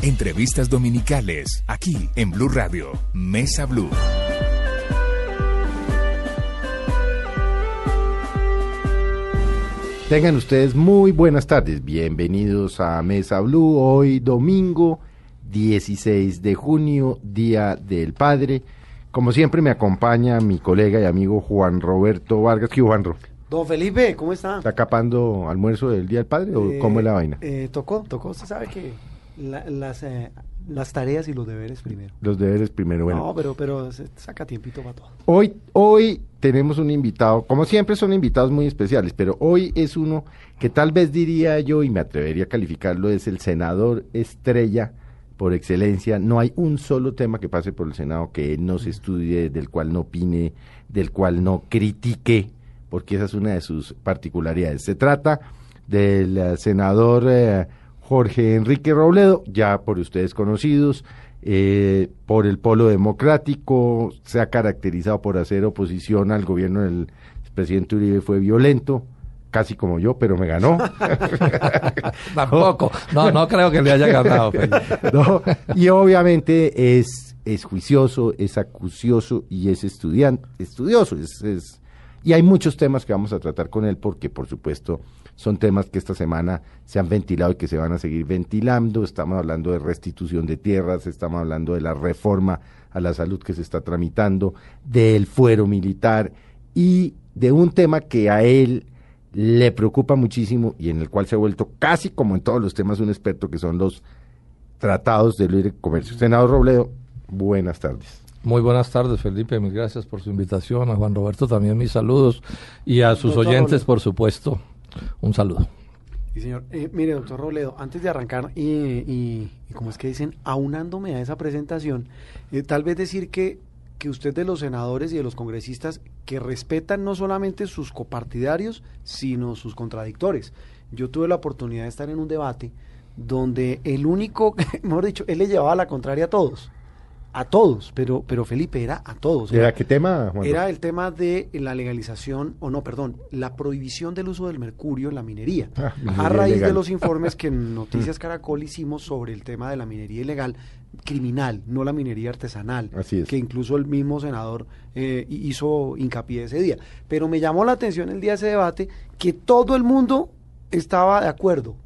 Entrevistas dominicales, aquí en Blue Radio, Mesa Blue. Tengan ustedes muy buenas tardes, bienvenidos a Mesa Blue, hoy domingo 16 de junio, Día del Padre. Como siempre me acompaña mi colega y amigo Juan Roberto Vargas. ¿Qué Juan Don Felipe, ¿cómo está? ¿Está capando almuerzo del Día del Padre o cómo es la vaina? Eh, tocó, tocó, usted sabe que las, eh, las tareas y los deberes primero. Los deberes primero, bueno. No, pero, pero saca tiempito para todo. Hoy, hoy tenemos un invitado, como siempre son invitados muy especiales, pero hoy es uno que tal vez diría yo, y me atrevería a calificarlo, es el senador estrella por excelencia. No hay un solo tema que pase por el Senado que no se estudie, del cual no opine, del cual no critique, porque esa es una de sus particularidades. Se trata del eh, senador... Eh, Jorge Enrique Robledo, ya por ustedes conocidos, eh, por el polo democrático, se ha caracterizado por hacer oposición al gobierno del presidente Uribe, fue violento, casi como yo, pero me ganó. Tampoco, no, no creo que le haya ganado. y obviamente es, es juicioso, es acucioso y es estudiante, estudioso. es, y hay muchos temas que vamos a tratar con él porque, por supuesto, son temas que esta semana se han ventilado y que se van a seguir ventilando. Estamos hablando de restitución de tierras, estamos hablando de la reforma a la salud que se está tramitando, del fuero militar y de un tema que a él le preocupa muchísimo y en el cual se ha vuelto casi como en todos los temas un experto que son los tratados de libre comercio. Senador Robledo, buenas tardes. Muy buenas tardes, Felipe. Mil gracias por su invitación. A Juan Roberto también mis saludos. Y a sus oyentes, por supuesto. Un saludo. Sí, señor. Eh, mire, doctor Robledo, antes de arrancar, y, como es que dicen, aunándome a esa presentación, eh, tal vez decir que, que usted de los senadores y de los congresistas que respetan no solamente sus copartidarios, sino sus contradictores. Yo tuve la oportunidad de estar en un debate donde el único, mejor dicho, él le llevaba la contraria a todos a todos, pero, pero Felipe era a todos. ¿Era qué tema? Era el tema de la legalización, o no, perdón, la prohibición del uso del mercurio en la minería. Ah, a raíz de los informes que en Noticias Caracol hicimos sobre el tema de la minería ilegal, criminal, no la minería artesanal, que incluso el mismo senador eh, hizo hincapié ese día. Pero me llamó la atención el día de ese debate que todo el mundo estaba de acuerdo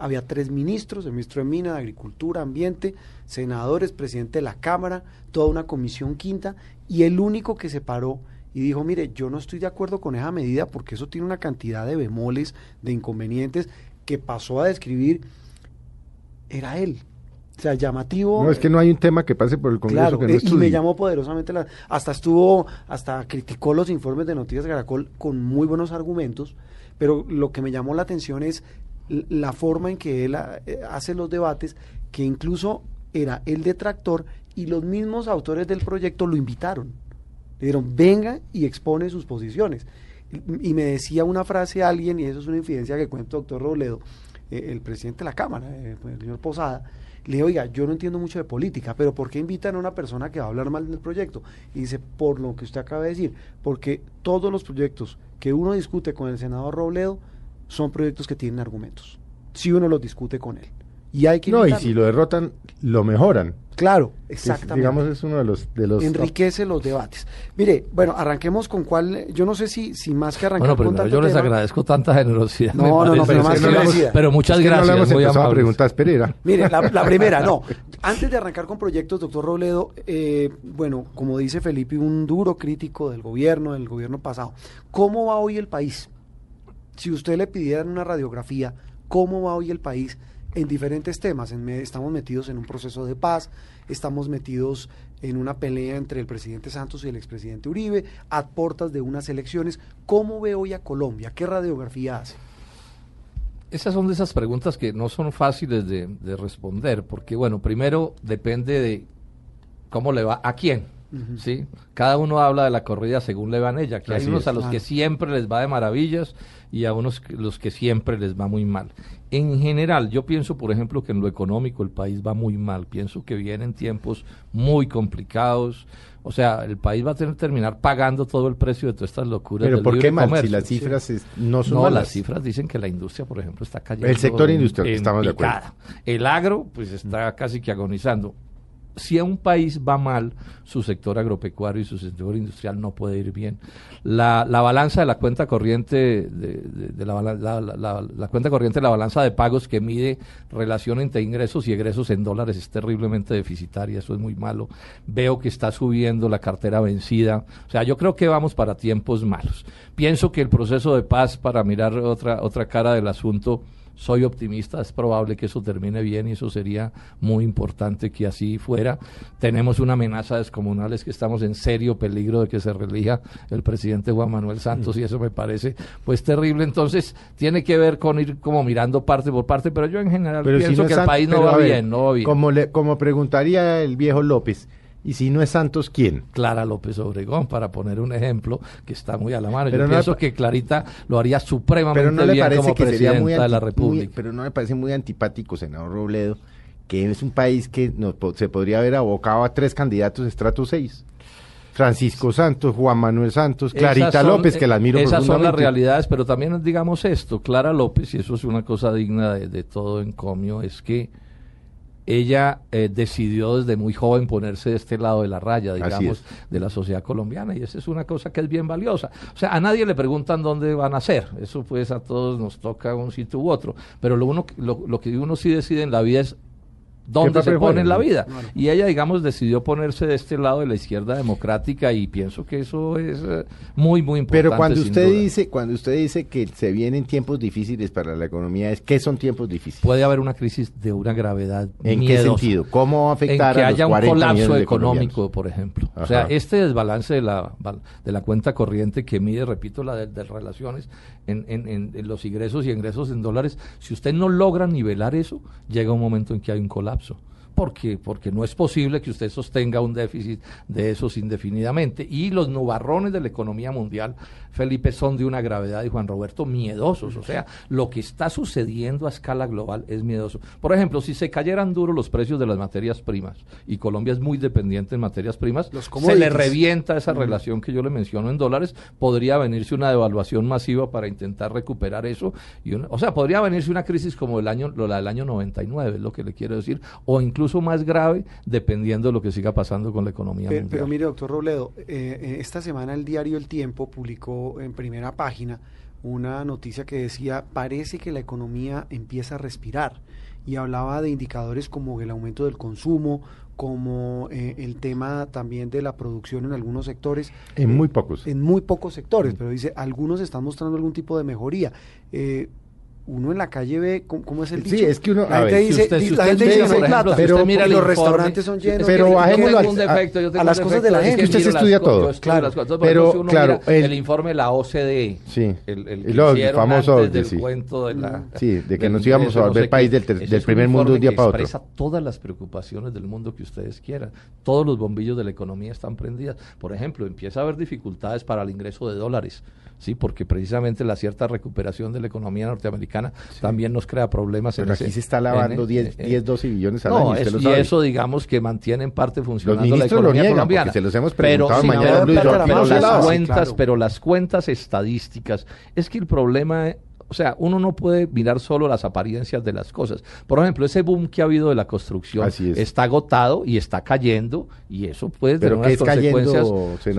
había tres ministros, el ministro de Minas, de Agricultura, Ambiente, senadores, presidente de la Cámara, toda una comisión quinta, y el único que se paró y dijo, mire, yo no estoy de acuerdo con esa medida porque eso tiene una cantidad de bemoles, de inconvenientes, que pasó a describir, era él. O sea, llamativo. No, es que no hay un tema que pase por el Congreso que no estudie. Y me llamó poderosamente, la, hasta estuvo, hasta criticó los informes de Noticias Caracol con muy buenos argumentos, pero lo que me llamó la atención es la forma en que él eh, hace los debates, que incluso era el detractor y los mismos autores del proyecto lo invitaron. Le dijeron, venga y expone sus posiciones. Y, me decía una frase alguien, y eso es una infidencia que cuenta el doctor Robledo, eh, el presidente de la Cámara, eh, el señor Posada, le dijo, oiga, yo no entiendo mucho de política, pero ¿por qué invitan a una persona que va a hablar mal del proyecto? Y dice, por lo que usted acaba de decir, porque todos los proyectos que uno discute con el senador Robledo son proyectos que tienen argumentos, si uno los discute con él. Y hay que No, y si lo derrotan, lo mejoran. Claro, exactamente. digamos, es uno de los, de los... Enriquece los debates. Mire, bueno, arranquemos con cuál... Yo no sé si, si más que arrancar bueno, pero yo les agradezco tanta generosidad. No, no, no, pero, más que pero muchas gracias. No le a preguntas, Pereira. Mire, la, primera, no. Antes de arrancar con proyectos, doctor Robledo, eh, bueno, como dice Felipe, un duro crítico del gobierno, del gobierno pasado. ¿Cómo va hoy el país? si usted le pidiera una radiografía, cómo va hoy el país en diferentes temas. estamos metidos en un proceso de paz, estamos metidos en una pelea entre el presidente Santos y el expresidente Uribe, a puertas de unas elecciones. ¿Cómo ve hoy a Colombia? ¿Qué radiografía hace? esas son de esas preguntas que no son fáciles de responder, porque bueno, primero depende de cómo le va a quién. ¿Sí? Cada uno habla de la corrida según le van ella, que hay unos a los que siempre les va de maravillas y a unos los que siempre les va muy mal. En general, yo pienso, por ejemplo, que en lo económico el país va muy mal. Pienso que vienen tiempos muy complicados. O sea, el país va a tener que terminar pagando todo el precio de todas estas locuras. Pero ¿por qué mal? Si las cifras no son No, las cifras dicen que la industria, por ejemplo, está cayendo. El sector industrial, estamos de acuerdo. El agro, pues está casi que agonizando si a un país va mal, su sector agropecuario y su sector industrial no puede ir bien. La, la balanza de la cuenta corriente de, la, la, cuenta corriente la balanza de pagos que mide relación entre ingresos y egresos en dólares es terriblemente deficitaria, eso es muy malo. Veo que está subiendo la cartera vencida. O sea, yo creo que vamos para tiempos malos. Pienso que el proceso de paz para mirar otra otra cara del asunto soy optimista, es probable que eso termine bien y eso sería muy importante que así fuera. Tenemos una amenaza descomunal, es que estamos en serio peligro de que se relija el presidente Juan Manuel Santos y eso me parece pues terrible. Entonces tiene que ver con ir como mirando parte por parte, pero yo en general pienso que el país no va bien, no va bien. Como, le, como preguntaría el viejo López, y si no es Santos, ¿quién? Clara López Obregón, para poner un ejemplo que está muy a la mano. Pero Yo pienso que Clarita lo haría supremamente pero no bien como presidenta de la República. pero no me parece muy antipático, senador Robledo, que es un país que no, se podría haber abocado a tres candidatos estrato 6. Francisco Santos, Juan Manuel Santos, Clarita López, que la admiro Esas son las realidades, pero también digamos esto, Clara López, y eso es una cosa digna de, de todo encomio, es que ella eh, decidió desde muy joven ponerse de este lado de la raya, digamos, de la sociedad colombiana, y esa es una cosa que es bien valiosa. O sea, a nadie le preguntan dónde van a ser, eso pues a todos nos toca un sitio u otro, pero lo, uno, lo, lo que uno sí decide en la vida es dónde se pone en la vida. Y ella, digamos, decidió ponerse de este lado de la izquierda democrática y pienso que eso es eh, muy, muy importante. Pero cuando usted dice, cuando usted dice que se vienen tiempos difíciles para la economía, es ¿qué son tiempos difíciles? Puede haber una crisis de una gravedad. ¿En qué sentido? ¿Cómo a afectar en que haya un colapso económico, por ejemplo. O sea, este desbalance de la, de la cuenta corriente que mide, repito, la de, relaciones en, en, en los ingresos y ingresos en dólares, si usted no logra nivelar eso, llega un momento en que hay un colapso porque, porque no es posible que usted sostenga un déficit de esos indefinidamente. Y los nubarrones de la economía mundial, Felipe, son de una gravedad, y Juan Roberto, miedosos. O sea, lo que está sucediendo a escala global es miedoso. Por ejemplo, si se cayeran duro los precios de las materias primas, y Colombia es muy dependiente en materias primas, se le revienta esa relación que yo le menciono en dólares, podría venirse una devaluación masiva para intentar recuperar eso. Y o sea, podría venirse una crisis como el año, la del año 99, es lo que le quiero decir, o incluso más grave, dependiendo de lo que siga pasando con la economía pero, mundial. Pero mire, doctor Robledo, eh, eh, esta semana el diario El Tiempo publicó en primera página una noticia que decía, parece que la economía empieza a respirar y hablaba de indicadores como el aumento del consumo, como eh, el tema también de la producción en algunos sectores. En muy pocos. En muy pocos sectores, mm. pero dice, algunos están mostrando algún tipo de mejoría. Eh, uno en la calle ve cómo, es el dicho. Sí, es que uno la gente dice, la gente dice no plata, pero mira los restaurantes son llenos. Pero bajémoslo a, las cosas de la gente. Es que usted estudia todo. Claro, pero claro, el, informe de la OCDE, sí, el, el famoso del sí. cuento de la sí, de que nos íbamos a volver país del, del primer mundo un día para otro. Expresa todas las preocupaciones del mundo que ustedes quieran. Todos los bombillos de la economía están prendidas. Por ejemplo, empieza a haber dificultades para el ingreso de dólares sí, porque precisamente la cierta recuperación de la economía norteamericana también nos crea problemas. Pero aquí se está lavando 10, 10, 12 billones al no, año. Es, y eso, digamos, que mantiene en parte funcionando la economía lo colombiana. Se los hemos preguntado pero, mañana, pero, pero, las cuentas, pero las cuentas estadísticas, es que el problema o sea, uno no puede mirar solo las apariencias de las cosas. Por ejemplo, ese boom que ha habido de la construcción está agotado y está cayendo y eso puede tener unas consecuencias.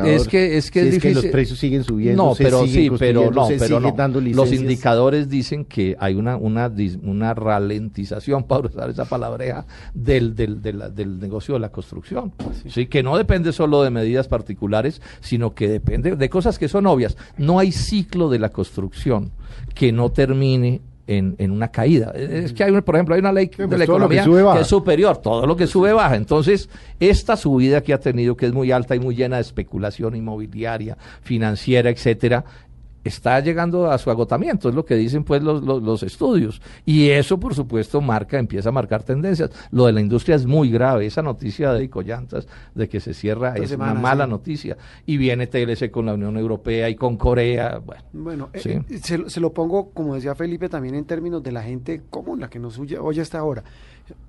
es que es que, es, que los precios siguen subiendo, no, pero sí, pero no, pero no. Los indicadores dicen que hay una una una ralentización, para usar esa palabreja, del del, del, negocio de la construcción. Sí, que no depende solo de medidas particulares, sino que depende de cosas que son obvias. No hay ciclo de la construcción que no termine en, en, una caída. Es que hay, por ejemplo, hay una ley de la pues economía que, es superior, todo lo que sube baja. Entonces, esta subida que ha tenido, que es muy alta y muy llena de especulación inmobiliaria, financiera, etcétera, está llegando a su agotamiento, es lo que dicen pues los, los, estudios. Y eso, por supuesto, marca, empieza a marcar tendencias. Lo de la industria es muy grave. Esa noticia de Icoyantas de que se cierra es una mala noticia. Y viene TLC con la Unión Europea y con Corea. Bueno, bueno eh, se, lo pongo, como decía Felipe, también en términos de la gente común, la que nos oye hasta ahora.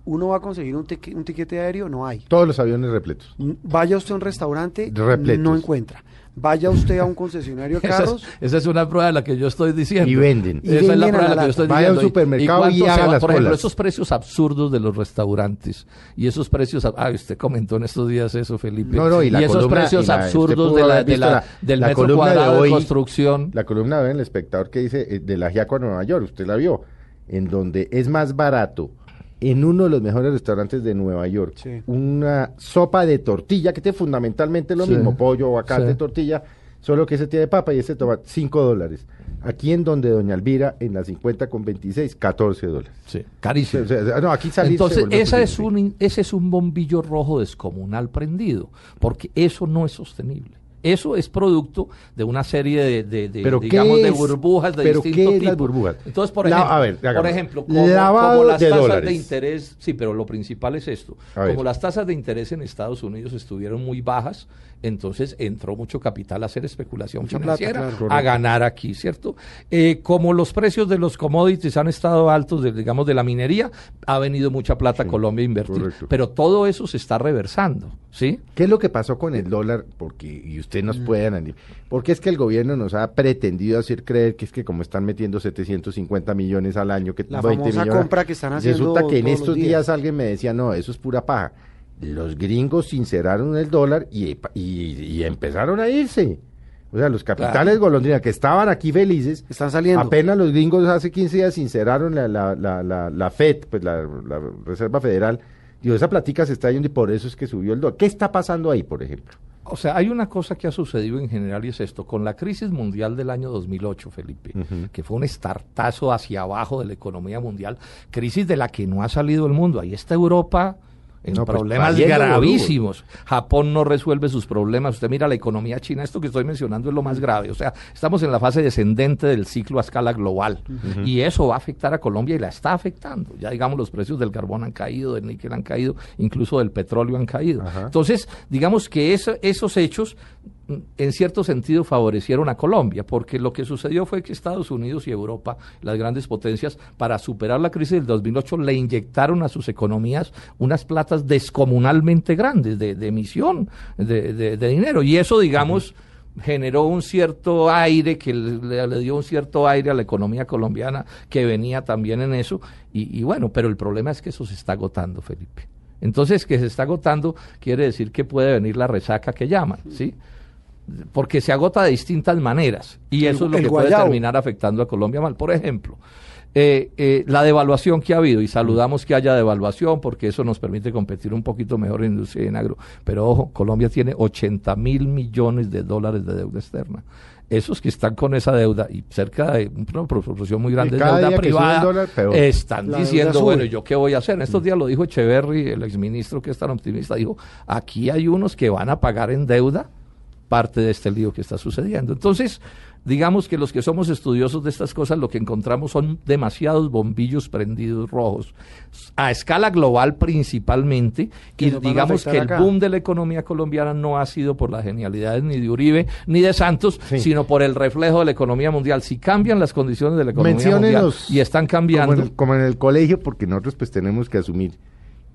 ¿Uno va a conseguir un, un tiquete aéreo? No hay. Todos los aviones repletos. Vaya usted a un restaurante, no encuentra Vaya usted a un concesionario de carros. Esa es, una prueba de la que yo estoy diciendo. Y venden. esa es la prueba de la que yo estoy Vaya a un supermercado y, haga las Por ejemplo, esos precios absurdos de los restaurantes y esos precios. Ah, usted comentó en estos días eso, Felipe. No, no, y, esos precios absurdos de la, de la, del metro cuadrado de, construcción. La columna de El Espectador que dice eh, de la Giaco a Nueva York, usted la vio, en donde es más barato en uno de los mejores restaurantes de Nueva York una sopa de tortilla, que tiene fundamentalmente lo mismo, pollo, aguacate, tortilla, solo que ese tiene papa y ese toma 5 dólares. Aquí en donde Doña Elvira, en la 50 con 26, 14 dólares. Sí, carísimo. no, aquí Entonces, esa es un, ese es un bombillo rojo descomunal prendido, porque eso no es sostenible. Eso es producto de una serie de, de, de digamos, de burbujas de ¿pero distinto tipo. burbujas? Entonces, por ejemplo, por ejemplo como, las tasas de interés, sí, pero lo principal es esto. como las tasas de interés en Estados Unidos estuvieron muy bajas, entonces entró mucho capital a hacer especulación financiera, a ganar aquí, ¿cierto? Eh, como los precios de los commodities han estado altos, digamos, de la minería, ha venido mucha plata a Colombia a invertir. Pero todo eso se está reversando, ¿sí? ¿Qué es lo que pasó con el dólar? Porque, y usted nos mm. puede porque es que el gobierno nos ha pretendido hacer creer que es que como están metiendo 750 millones al año, que la 20 millones, compra que están haciendo Resulta que en estos días alguien me decía, no, eso es pura paja los gringos sinceraron el dólar y, y, empezaron a irse. O sea, los capitales golondrina que estaban aquí felices, están saliendo. Apenas los gringos hace 15 días sinceraron la, la, la, la, FED, pues la, Reserva Federal. Digo, esa platica se está yendo y por eso es que subió el dólar. ¿Qué está pasando ahí, por ejemplo? O sea, hay una cosa que ha sucedido en general y es esto. Con la crisis mundial del año 2008, Felipe, que fue un estartazo hacia abajo de la economía mundial, crisis de la que no ha salido el mundo. Ahí está Europa en pues, problemas gravísimos. Japón no resuelve sus problemas. Usted mira la economía china, esto que estoy mencionando es lo más grave. O sea, estamos en la fase descendente del ciclo a escala global. Y eso va a afectar a Colombia y la está afectando. Ya digamos, los precios del carbón han caído, del níquel han caído, incluso del petróleo han caído. Entonces, digamos que esos hechos en cierto sentido favorecieron a Colombia, porque lo que sucedió fue que Estados Unidos y Europa, las grandes potencias, para superar la crisis del 2008, le inyectaron a sus economías unas platas descomunalmente grandes de, emisión de, dinero. Y eso, digamos, generó un cierto aire, que le, dio un cierto aire a la economía colombiana, que venía también en eso. Y, bueno, pero el problema es que eso se está agotando, Felipe. Entonces, que se está agotando quiere decir que puede venir la resaca que llaman, ¿sí? Porque se agota de distintas maneras y eso es lo que puede terminar afectando a Colombia mal. Por ejemplo, eh, eh, la devaluación que ha habido, y saludamos que haya devaluación porque eso nos permite competir un poquito mejor en industria y en agro, pero ojo, Colombia tiene 80 mil millones de dólares de deuda externa. Esos que están con esa deuda y cerca de una proporción muy grande de deuda privada, están diciendo, bueno, ¿yo qué voy a hacer? En estos días lo dijo Echeverry, el exministro que es tan optimista, dijo, aquí hay unos que van a pagar en deuda parte de este lío que está sucediendo. Entonces, digamos que los que somos estudiosos de estas cosas lo que encontramos son demasiados bombillos prendidos rojos, a escala global principalmente, y digamos que el boom de la economía colombiana no ha sido por las genialidades ni de Uribe ni de Santos, sino por el reflejo de la economía mundial. Si cambian las condiciones de la economía mundial y están cambiando... Como en, el, colegio, porque nosotros pues tenemos que asumir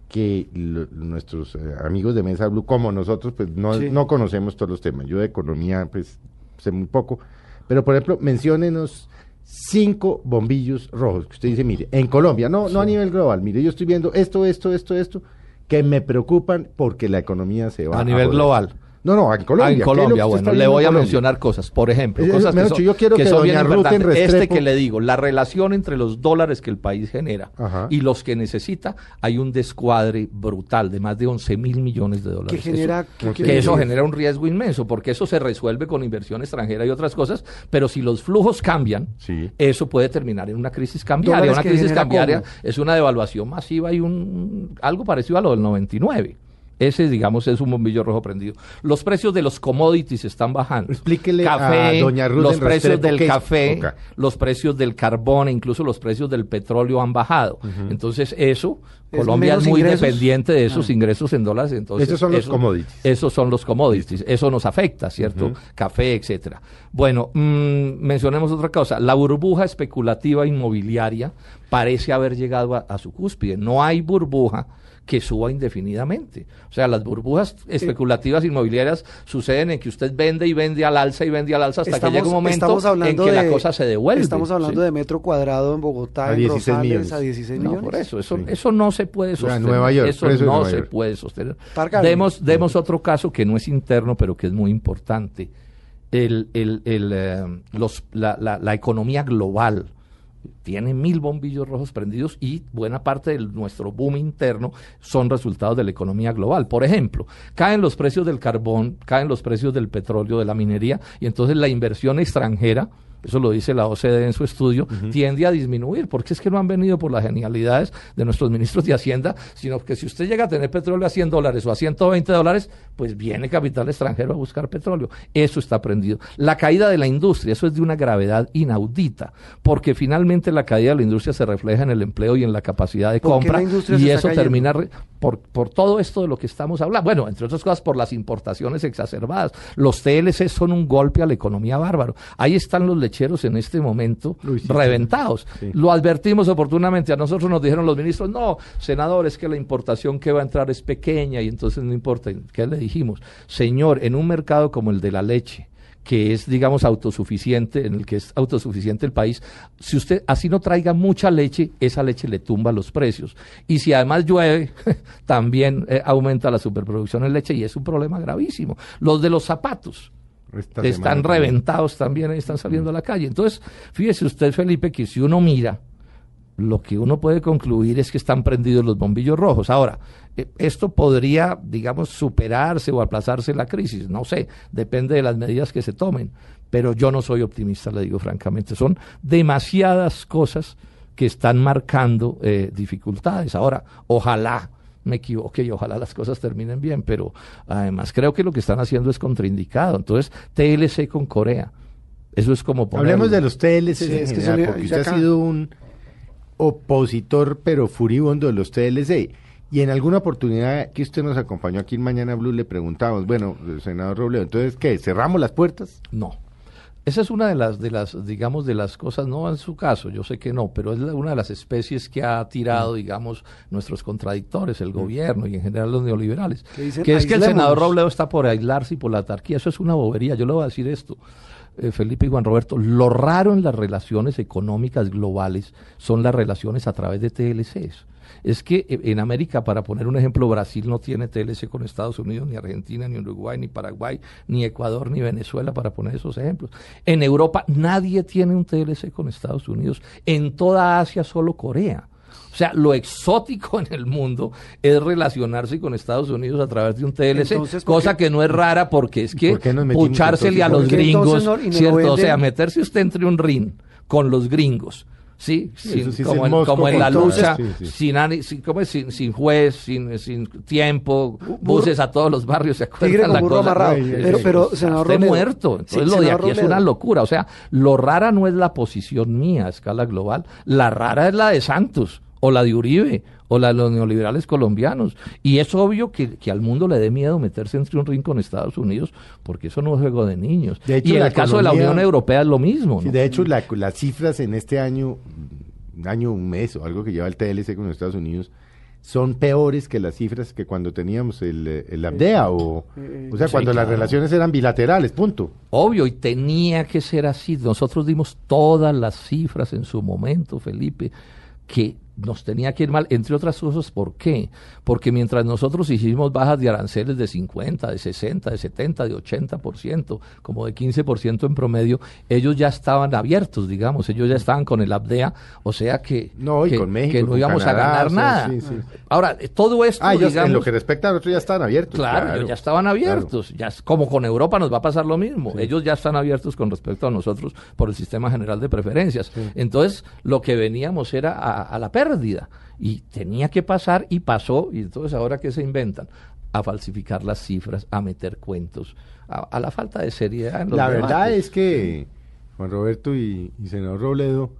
que nuestros eh, amigos de Mesa Blue, como nosotros, pues no, no conocemos todos los temas. Yo de economía, pues sé muy poco. Pero, por ejemplo, menciónenos cinco bombillos rojos que usted dice, mire, en Colombia, no, no a nivel global, mire, yo estoy viendo esto, esto, esto, esto, que me preocupan porque la economía se va a nivel global. No, no, en Colombia. en Colombia, bueno, le voy a mencionar cosas. Por ejemplo, eh, cosas que son, yo quiero que, son bien importantes. Este que le digo, la relación entre los dólares que el país genera y los que necesita, hay un descuadre brutal de más de 11 mil millones de dólares. Que genera, que eso genera un riesgo inmenso, porque eso se resuelve con inversión extranjera y otras cosas, pero si los flujos cambian, eso puede terminar en una crisis cambiaria. Una crisis cambiaria es una devaluación masiva y un algo parecido a lo del 99. Ese, digamos, es un bombillo rojo prendido. Los precios de los commodities están bajando. Explíquele café, a doña Ruth Los precios del café, los precios del carbón e incluso los precios del petróleo han bajado. Entonces, eso, Colombia es muy dependiente de esos ah. ingresos en dólares. Entonces, esos son los commodities. Esos son los commodities. Eso nos afecta, ¿cierto? Café, etcétera. Bueno, mm, mencionemos otra cosa. La burbuja especulativa inmobiliaria parece haber llegado a su cúspide. No hay burbuja que suba indefinidamente. O sea, las burbujas especulativas inmobiliarias suceden en que usted vende y vende al alza y vende al alza hasta que llega un momento en que la cosa se devuelve. Estamos hablando de metro cuadrado en Bogotá, a en 16 millones. a 16 millones. No, por eso, eso, eso no se puede sostener. Nueva York, eso no se puede sostener. Demos, demos otro caso que no es interno, pero que es muy importante. El, el, el, eh, los, la, la, la economía global tiene mil bombillos rojos prendidos y buena parte de nuestro boom interno son resultados de la economía global. Por ejemplo, caen los precios del carbón, caen los precios del petróleo, de la minería, y entonces la inversión extranjera eso lo dice la OCDE en su estudio, tiende a disminuir, porque es que no han venido por las genialidades de nuestros ministros de Hacienda, sino que si usted llega a tener petróleo a 100 dólares o a 120 dólares, pues viene capital extranjero a buscar petróleo. Eso está prendido. La caída de la industria, eso es de una gravedad inaudita, porque finalmente la caída de la industria se refleja en el empleo y en la capacidad de compra, y eso termina por, por todo esto de lo que estamos hablando. Bueno, entre otras cosas, por las importaciones exacerbadas. Los TLC son un golpe a la economía bárbaro. Ahí están los lecheros en este momento reventados. Lo advertimos oportunamente. A nosotros nos dijeron los ministros, no, senador, es que la importación que va a entrar es pequeña y entonces no importa. ¿Qué le dijimos? Señor, en un mercado como el de la leche, que es, digamos, autosuficiente, en el que es autosuficiente el país, si usted así no traiga mucha leche, esa leche le tumba los precios. Y si además llueve, también eh, aumenta la superproducción en leche y es un problema gravísimo. Los de los zapatos. están reventados también, están saliendo a la calle. Entonces, fíjese usted, Felipe, que si uno mira lo que uno puede concluir es que están prendidos los bombillos rojos. Ahora, eh, esto podría, digamos, superarse o aplazarse la crisis, no sé, depende de las medidas que se tomen, pero yo no soy optimista, le digo francamente, son demasiadas cosas que están marcando eh, dificultades. Ahora, ojalá me equivoque y ojalá las cosas terminen bien, pero además creo que lo que están haciendo es contraindicado. Entonces, TLC con Corea. Eso es como Hablemos de los TLC es que ha sido un opositor pero furibundo de los TLC. Y en alguna oportunidad que usted nos acompañó aquí en Mañana Blue le preguntamos, bueno, senador Robledo, entonces, ¿qué? ¿Cerramos las puertas? No. Esa es una de las, de las, digamos, de las cosas, no en su caso, yo sé que no, pero es una de las especies que ha tirado, mm. digamos, nuestros contradictores, el mm. gobierno y en general los neoliberales. Que es que el senador Robledo está por aislarse y por la tarquía. Eso es una bobería. Yo le voy a decir esto. Eh, Felipe y Juan Roberto, lo raro en las relaciones económicas globales son las relaciones a través de TLCs. Es que eh, en América, para poner un ejemplo, Brasil no tiene TLC con Estados Unidos, ni Argentina, ni Uruguay, ni Paraguay, ni Ecuador, ni Venezuela, para poner esos ejemplos. En Europa nadie tiene un TLC con Estados Unidos. En toda Asia solo Corea. O sea, lo exótico en el mundo es relacionarse con Estados Unidos a través de un TLC, cosa que no es rara porque es que puchársele a los gringos, ¿cierto? O sea, meterse usted entre un ring con los gringos. Sí, como, en, la lucha, sin, sin, sin, juez, sin, sin tiempo, buses a todos los barrios, ¿se acuerdan? La cosa? Pero, pero, senador muerto. Entonces lo de aquí es una locura. O sea, lo rara no es la posición mía a escala global, la rara es la de Santos o la de Uribe, o la de los neoliberales colombianos. Y es obvio que, al mundo le dé miedo meterse entre un ring con Estados Unidos, porque eso no es juego de niños. y en el caso de la Unión Europea es lo mismo. de hecho, las cifras en este año, un año, un mes o algo que lleva el TLC con Estados Unidos, son peores que las cifras que cuando teníamos el, el ABDEA o, o sea, cuando las relaciones eran bilaterales, punto. Obvio, y tenía que ser así. Nosotros dimos todas las cifras en su momento, Felipe, que nos tenía que ir mal, entre otras cosas, ¿por qué? Porque mientras nosotros hicimos bajas de aranceles de 50, de 60, de 70, de 80%, como de 15% en promedio, ellos ya estaban abiertos, digamos, ellos ya estaban con el ABDEA, o sea que no, y con México, no íbamos a ganar nada. Ahora, todo esto, ah, en lo que respecta a nosotros ya estaban abiertos. Claro, ellos ya estaban abiertos, ya como con Europa nos va a pasar lo mismo, ellos ya están abiertos con respecto a nosotros por el sistema general de preferencias. Entonces, lo que veníamos era a, a la pérdida y tenía que pasar y pasó y entonces ahora qué se inventan a falsificar las cifras, a meter cuentos, a, la falta de seriedad. En los la verdad es que Juan Roberto y, y senador Robledo,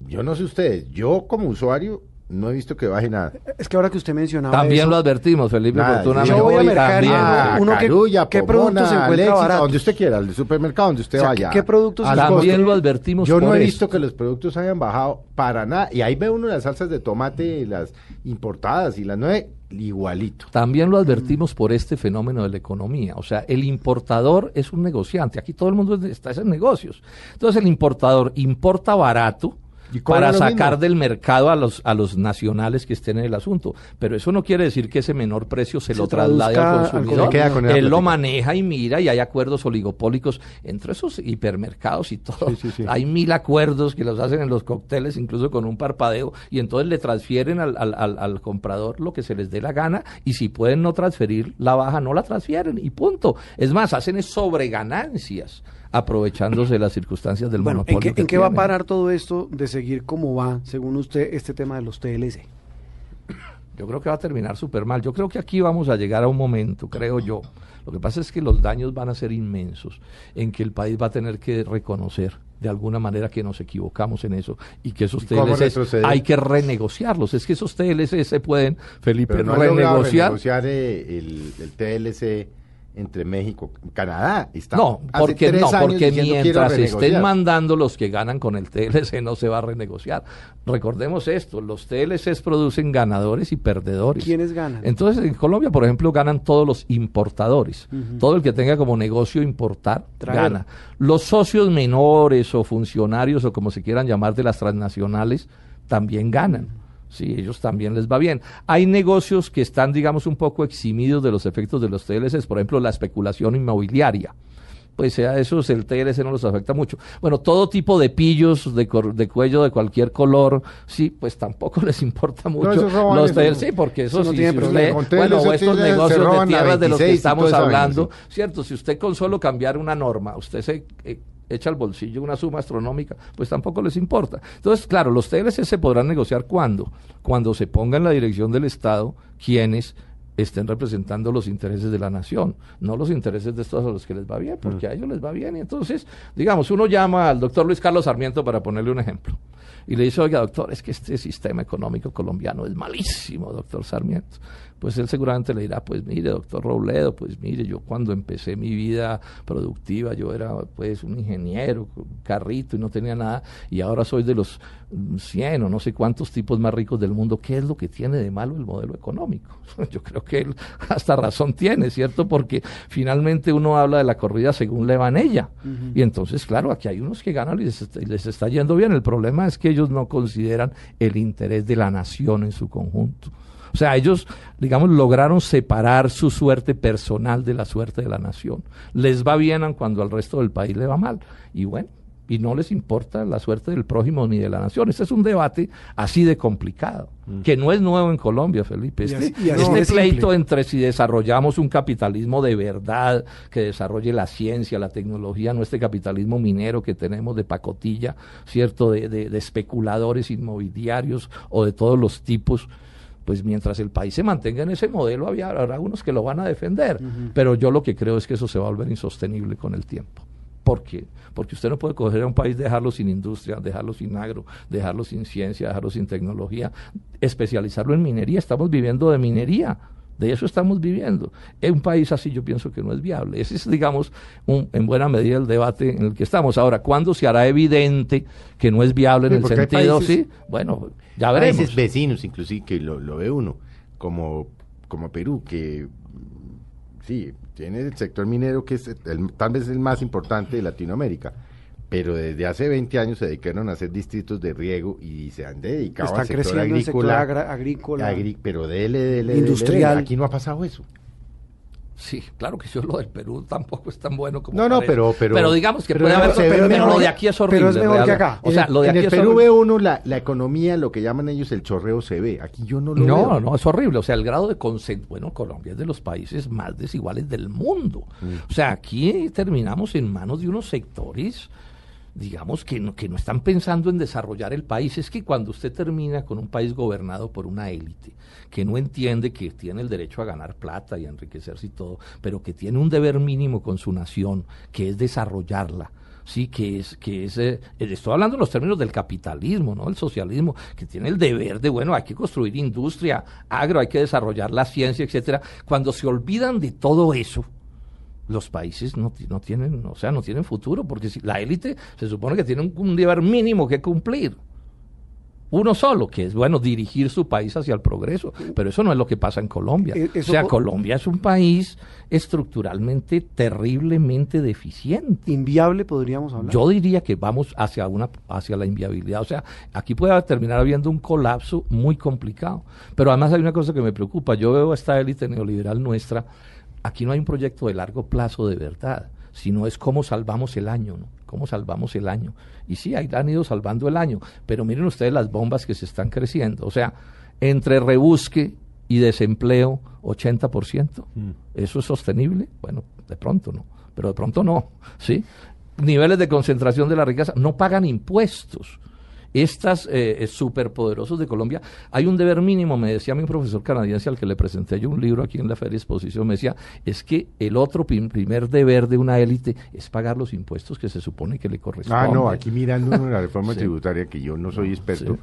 yo no sé ustedes, yo como usuario no he visto que baje nada. Es que ahora que usted mencionaba. También lo advertimos, Felipe, Yo voy a mercar ah, uno Carulla, ¿qué productos se encuentra Donde usted quiera, al supermercado, donde usted vaya. ¿Qué, productos También lo advertimos. Yo no he visto que los productos hayan bajado para nada. Y ahí ve uno las salsas de tomate, las importadas y las nueve, igualito. También lo advertimos por este fenómeno de la economía. O sea, el importador es un negociante. Aquí todo el mundo está en negocios. Entonces el importador importa barato para sacar del mercado a los, a los nacionales que estén en el asunto. Pero eso no quiere decir que ese menor precio se, lo traslade al consumidor. Él lo maneja y mira y hay acuerdos oligopólicos entre esos hipermercados y todo. hay mil acuerdos que los hacen en los cócteles, incluso con un parpadeo, y entonces le transfieren al, al, al, comprador lo que se les dé la gana y si pueden no transferir la baja, no la transfieren y punto. Es más, hacen es sobreganancias aprovechándose de las circunstancias del bueno, monopolio. ¿En qué, va a parar todo esto de seguir como va, según usted, este tema de los TLC? Yo creo que va a terminar súper mal. Yo creo que aquí vamos a llegar a un momento, creo yo. Lo que pasa es que los daños van a ser inmensos, en que el país va a tener que reconocer de alguna manera que nos equivocamos en eso y que esos TLC hay que renegociarlos. Es que esos TLC se pueden, Felipe, no renegociar. renegociar eh, el, el TLC entre México y Canadá. Está no, porque, no, porque mientras estén mandando los que ganan con el TLC no se va a renegociar. Recordemos esto, los TLCs producen ganadores y perdedores. ¿Quiénes ganan? Entonces en Colombia, por ejemplo, ganan todos los importadores. Todo el que tenga como negocio importar, gana. Los socios menores o funcionarios o como se quieran llamar de las transnacionales también ganan. Sí, ellos también les va bien. Hay negocios que están, digamos, un poco eximidos de los efectos de los TLCs, por ejemplo, la especulación inmobiliaria. Pues sea esos, el TLC no los afecta mucho. Bueno, todo tipo de pillos de, de cuello de cualquier color, sí, pues tampoco les importa mucho. los TLC, sí, porque eso, sí, tiene bueno, estos negocios de tierras de los que estamos hablando, cierto, si usted con solo cambiar una norma, usted se eh, echa al bolsillo una suma astronómica, pues tampoco les importa. Entonces, claro, los TLC se podrán negociar cuando, cuando se ponga en la dirección del Estado quienes estén representando los intereses de la nación, no los intereses de estos a los que les va bien, porque a ellos les va bien. Y entonces, digamos, uno llama al doctor Luis Carlos Sarmiento para ponerle un ejemplo. Y le dice, oiga, doctor, es que este sistema económico colombiano es malísimo, doctor Sarmiento pues él seguramente le dirá, pues mire, doctor Robledo, pues mire, yo cuando empecé mi vida productiva, yo era pues un ingeniero, un carrito y no tenía nada, y ahora soy de los 100 o no sé cuántos tipos más ricos del mundo. ¿Qué es lo que tiene de malo el modelo económico? Yo creo que él hasta razón tiene, ¿cierto? Porque finalmente uno habla de la corrida según le van ella. Y entonces, claro, aquí hay unos que ganan y les, les está yendo bien. El problema es que ellos no consideran el interés de la nación en su conjunto. O sea, ellos, digamos, lograron separar su suerte personal de la suerte de la nación. Les va bien cuando al resto del país le va mal. Y bueno, y no les importa la suerte del prójimo ni de la nación. Este es un debate así de complicado, mm. que no es nuevo en Colombia, Felipe. Este, este pleito entre si desarrollamos un capitalismo de verdad, que desarrolle la ciencia, la tecnología, no este capitalismo minero que tenemos de pacotilla, ¿cierto? De, de especuladores inmobiliarios o de todos los tipos pues mientras el país se mantenga en ese modelo, había, habrá unos que lo van a defender. Pero yo lo que creo es que eso se va a volver insostenible con el tiempo. ¿Por qué? Porque usted no puede coger a un país, dejarlo sin industria, dejarlo sin agro, dejarlo sin ciencia, dejarlo sin tecnología, especializarlo en minería. Estamos viviendo de minería. De eso estamos viviendo. En un país así yo pienso que no es viable. Ese es, digamos, un, en buena medida el debate en el que estamos. Ahora, ¿cuándo se hará evidente que no es viable en el sentido, sí? Bueno, ya veremos. Países vecinos, inclusive, que lo, lo ve uno, como, como Perú, que sí, tiene el sector minero que es tal vez el más importante de Latinoamérica pero desde hace 20 años se dedicaron a hacer distritos de riego y se han dedicado al sector agrícola, el sector agrícola pero dele, dele, industrial. aquí no ha pasado eso. Sí, claro que yo lo del Perú tampoco es tan bueno como No, no, pero, pero pero digamos que puede haber pero, pero, lo de aquí es horrible. Pero es mejor que acá. O sea, lo de en aquí el Perú ve uno la, la, economía, lo que llaman ellos el chorreo se ve. Aquí yo no lo no, veo. No, no, es horrible. O sea, el grado de concentración, bueno, Colombia es de los países más desiguales del mundo. Mm. O sea, aquí terminamos en manos de unos sectores digamos que no, que no están pensando en desarrollar el país. Es que cuando usted termina con un país gobernado por una élite que no entiende que tiene el derecho a ganar plata y a enriquecerse y todo, pero que tiene un deber mínimo con su nación, que es desarrollarla, sí, que es, que es, eh, estoy hablando en los términos del capitalismo, ¿no? El socialismo, que tiene el deber de, bueno, hay que construir industria, agro, hay que desarrollar la ciencia, etcétera. Cuando se olvidan de todo eso, los países no, no tienen, o sea, no tienen futuro, porque si, la élite se supone que tiene un deber mínimo que cumplir uno solo, que es bueno dirigir su país hacia el progreso, pero eso no es lo que pasa en Colombia. Eh, o sea, Colombia es un país estructuralmente terriblemente deficiente. Inviable podríamos hablar. Yo diría que vamos hacia una hacia la inviabilidad, o sea, aquí puede terminar habiendo un colapso muy complicado. Pero además hay una cosa que me preocupa, yo veo a esta élite neoliberal nuestra, aquí no hay un proyecto de largo plazo de verdad sino es cómo salvamos el año, ¿no? ¿Cómo salvamos el año? Y sí, ahí han ido salvando el año, pero miren ustedes las bombas que se están creciendo. O sea, entre rebusque y desempleo, 80%. Mm. ¿Eso es sostenible? Bueno, de pronto no, pero de pronto no, ¿sí? Niveles de concentración de la riqueza, no pagan impuestos estas eh, superpoderosos de Colombia, hay un deber mínimo, me decía mi profesor canadiense al que le presenté yo un libro aquí en la Feria Exposición, me decía, es que el otro primer deber de una élite es pagar los impuestos que se supone que le corresponden. Ah, no, aquí mirando la reforma tributaria, que yo no soy experto.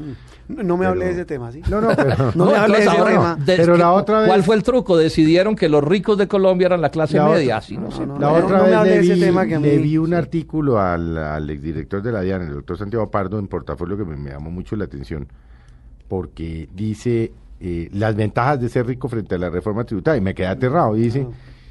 No, me hable de ese tema, ¿sí? No, no, pero, no, me hable de ese tema. pero la otra vez... ¿Cuál fue el truco? Decidieron que los ricos de Colombia eran la clase media. Así no, sé. la otra vez le vi, tema que le vi un artículo al, al exdirector de la DIAN, el doctor Santiago Pardo, en portafolio que me, llamó mucho la atención porque dice eh, las ventajas de ser rico frente a la reforma tributaria y me quedé aterrado. Y dice,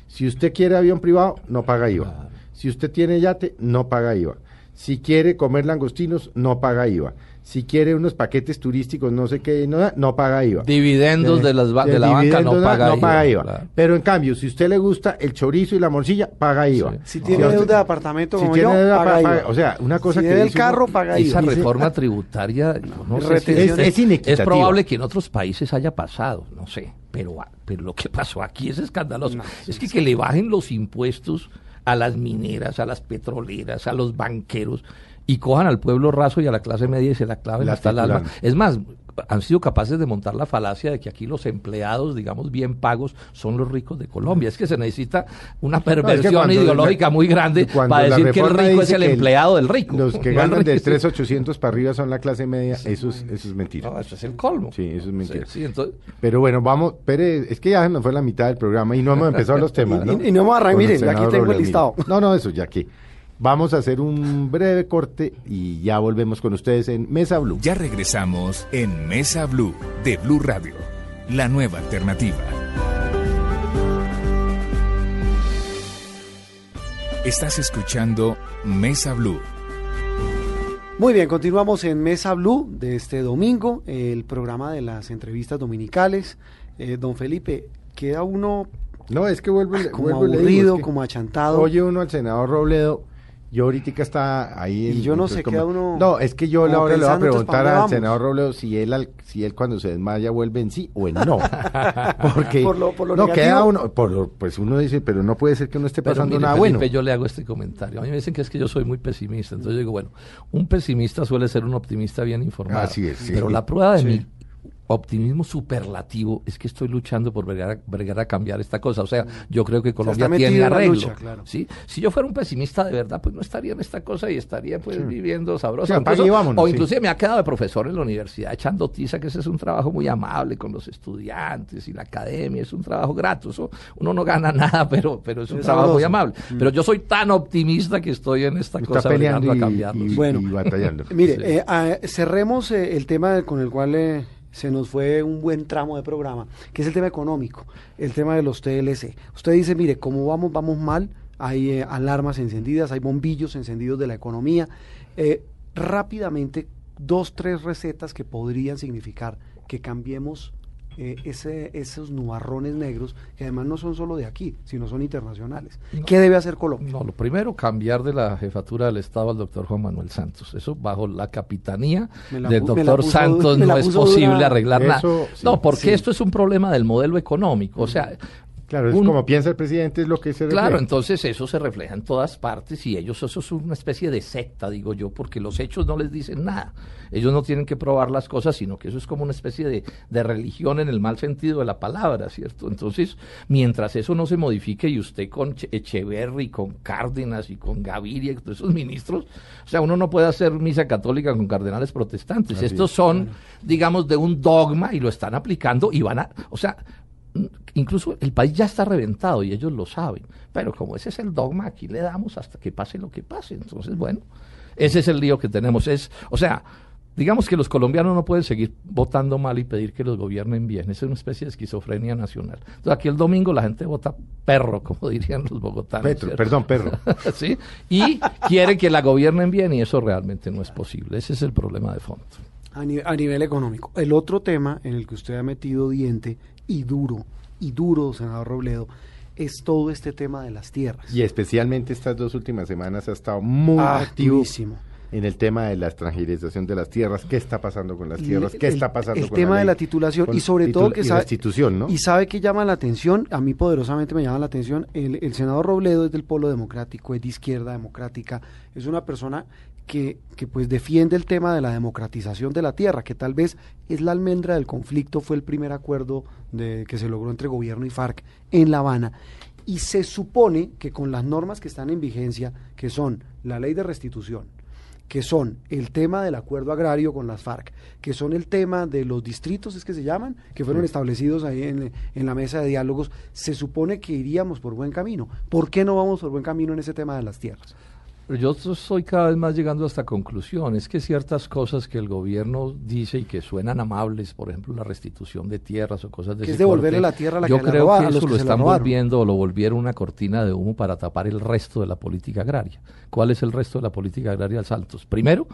si usted quiere avión privado, no paga IVA. Si usted tiene yate, no paga IVA. Si quiere comer langostinos, no paga IVA si quiere unos paquetes turísticos, no sé qué, no, no paga IVA. Dividendos de, las, de, la banca no paga, IVA. Pero en cambio, si usted le gusta el chorizo y la morcilla, paga IVA. Si tiene deuda de apartamento como yo, paga, IVA. O sea, una cosa si que... el carro, paga IVA. Esa reforma tributaria, no sé es, es, probable que en otros países haya pasado, no sé, pero, pero lo que pasó aquí es escandaloso. es que, que le bajen los impuestos a las mineras, a las petroleras, a los banqueros y cojan al pueblo raso y a la clase media y se la claven hasta el alma. Es más, han sido capaces de montar la falacia de que aquí los empleados, digamos, bien pagos, son los ricos de Colombia. Es que se necesita una perversión ideológica muy grande para decir que el rico es el empleado del rico. Los que ganan de 3.800 para arriba son la clase media, eso, es, eso es mentira. eso es el colmo. Sí, eso es mentira. Pero bueno, vamos, Pere, es que ya nos fue la mitad del programa y no hemos empezado los temas. ¿no? Y, no hemos arrancado, mire, aquí tengo el listado. No, no, eso ya aquí. Vamos a hacer un breve corte y ya volvemos con ustedes en Mesa Blue. Ya regresamos en Mesa Blue de Blue Radio, la nueva alternativa. Estás escuchando Mesa Blue. Muy bien, continuamos en Mesa Blue de este domingo, el programa de las entrevistas dominicales. Eh, don Felipe, queda uno no, es que vuelve, como aburrido, como achantado. Oye uno al senador Robledo yo ahorita está ahí. y yo no sé, queda uno. No, es que yo ahora le voy a preguntar al senador Robledo si él, si él cuando se desmaya vuelve en sí o en no. Porque por lo, por lo no queda uno, por pues uno dice, pero no puede ser que no esté pasando nada bueno. Yo le hago este comentario. A mí me dicen que es que yo soy muy pesimista. Entonces yo digo, bueno, un pesimista suele ser un optimista bien informado. Así es. Sí. Pero la prueba de mí optimismo superlativo es que estoy luchando por bregar, a cambiar esta cosa. O sea, yo creo que Colombia tiene arreglo. ¿sí? Si yo fuera un pesimista de verdad, pues no estaría en esta cosa y estaría pues viviendo sabroso. o inclusive me ha quedado de profesor en la universidad echando tiza, que ese es un trabajo muy amable con los estudiantes y la academia, es un trabajo grato. uno no gana nada, pero, pero es un trabajo muy amable. Mm. Pero yo soy tan optimista que estoy en esta cosa peleando a cambiarlo. bueno, batallando. Mire, eh, ah, cerremos eh, el tema con el cual... Eh, se nos fue un buen tramo de programa, que es el tema económico, el tema de los TLC. Usted dice, mire, ¿cómo vamos? Vamos mal, hay eh, alarmas encendidas, hay bombillos encendidos de la economía. Eh, rápidamente, dos, tres recetas que podrían significar que cambiemos eh, ese, esos nubarrones negros, que además no son solo de aquí, sino son internacionales. ¿Qué debe hacer Colombia? No, lo primero, cambiar de la jefatura del Estado al doctor Juan Manuel Santos. Eso bajo la capitanía del doctor Santos no es posible arreglar nada. no, porque esto es un problema del modelo económico. O sea, Claro, es como piensa el presidente, es lo que se refleja. Claro, entonces eso se refleja en todas partes y ellos, eso es una especie de secta, digo yo, porque los hechos no les dicen nada. Ellos no tienen que probar las cosas, sino que eso es como una especie de, de religión en el mal sentido de la palabra, ¿cierto? Entonces, mientras eso no se modifique y usted con Echeverry, con Cárdenas y con Gaviria, y esos ministros, o sea, uno no puede hacer misa católica con cardenales protestantes. Estos son, digamos, de un dogma y lo están aplicando y van a, o sea, incluso el país ya está reventado y ellos lo saben, pero como ese es el dogma, aquí le damos hasta que pase lo que pase. Entonces, bueno, ese es el lío que tenemos. Es, o sea, digamos que los colombianos no pueden seguir votando mal y pedir que los gobiernen bien. Esa es una especie de esquizofrenia nacional. Entonces, aquí el domingo la gente vota perro, como dirían los bogotanos. perdón, perro. ¿Sí? Y quiere que la gobiernen bien y eso realmente no es posible. Ese es el problema de fondo. A, a nivel económico. El otro tema en el que usted ha metido diente y duro, y duro, senador Robledo, es todo este tema de las tierras. Y especialmente estas dos últimas semanas ha estado muy activo en el tema de la extranjerización de las tierras, qué está pasando con las tierras, qué está pasando el tema de la titulación y sobre todo que sabe, institución, y sabe que llama la atención, a mí poderosamente me llama la atención, el, el senador Robledo es del polo democrático, es de izquierda democrática, es una persona que, que, pues defiende el tema de la democratización de la tierra, que tal vez es la almendra del conflicto, fue el primer acuerdo de, que se logró entre gobierno y FARC en La Habana. Y se supone que con las normas que están en vigencia, que son la ley de restitución, que son el tema del acuerdo agrario con las FARC, que son el tema de los distritos, es que se llaman, que fueron establecidos ahí en, en, la mesa de diálogos, se supone que iríamos por buen camino. ¿Por qué no vamos por buen camino en ese tema de las tierras? Pero yo estoy cada vez más llegando a esta conclusión. Es que ciertas cosas que el gobierno dice y que suenan amables, por ejemplo, la restitución de tierras o cosas de que es devolverle la tierra a la Yo creo que eso lo están volviendo o lo volvieron una cortina de humo para tapar el resto de la política agraria. ¿Cuál es el resto de la política agraria de Santos? Primero,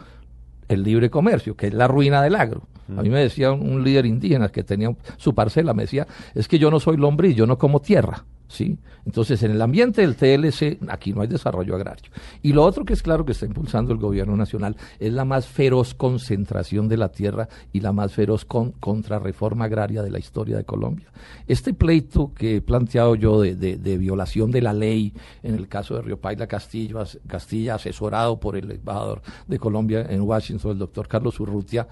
el libre comercio, que es la ruina del agro. A mí me decía un líder indígena que tenía su parcela, me decía, es que yo no soy lombriz, yo no como tierra. ¿Sí? Entonces, en el ambiente del TLC, aquí no hay desarrollo agrario. Y lo otro que es claro que está impulsando el gobierno nacional es la más feroz concentración de la tierra y la más feroz con, contrarreforma agraria de la historia de Colombia. Este pleito que he planteado yo de, de, violación de la ley en el caso de Río Paila Castillo, Castilla, asesorado por el embajador de Colombia en Washington, el doctor Carlos Urrutia,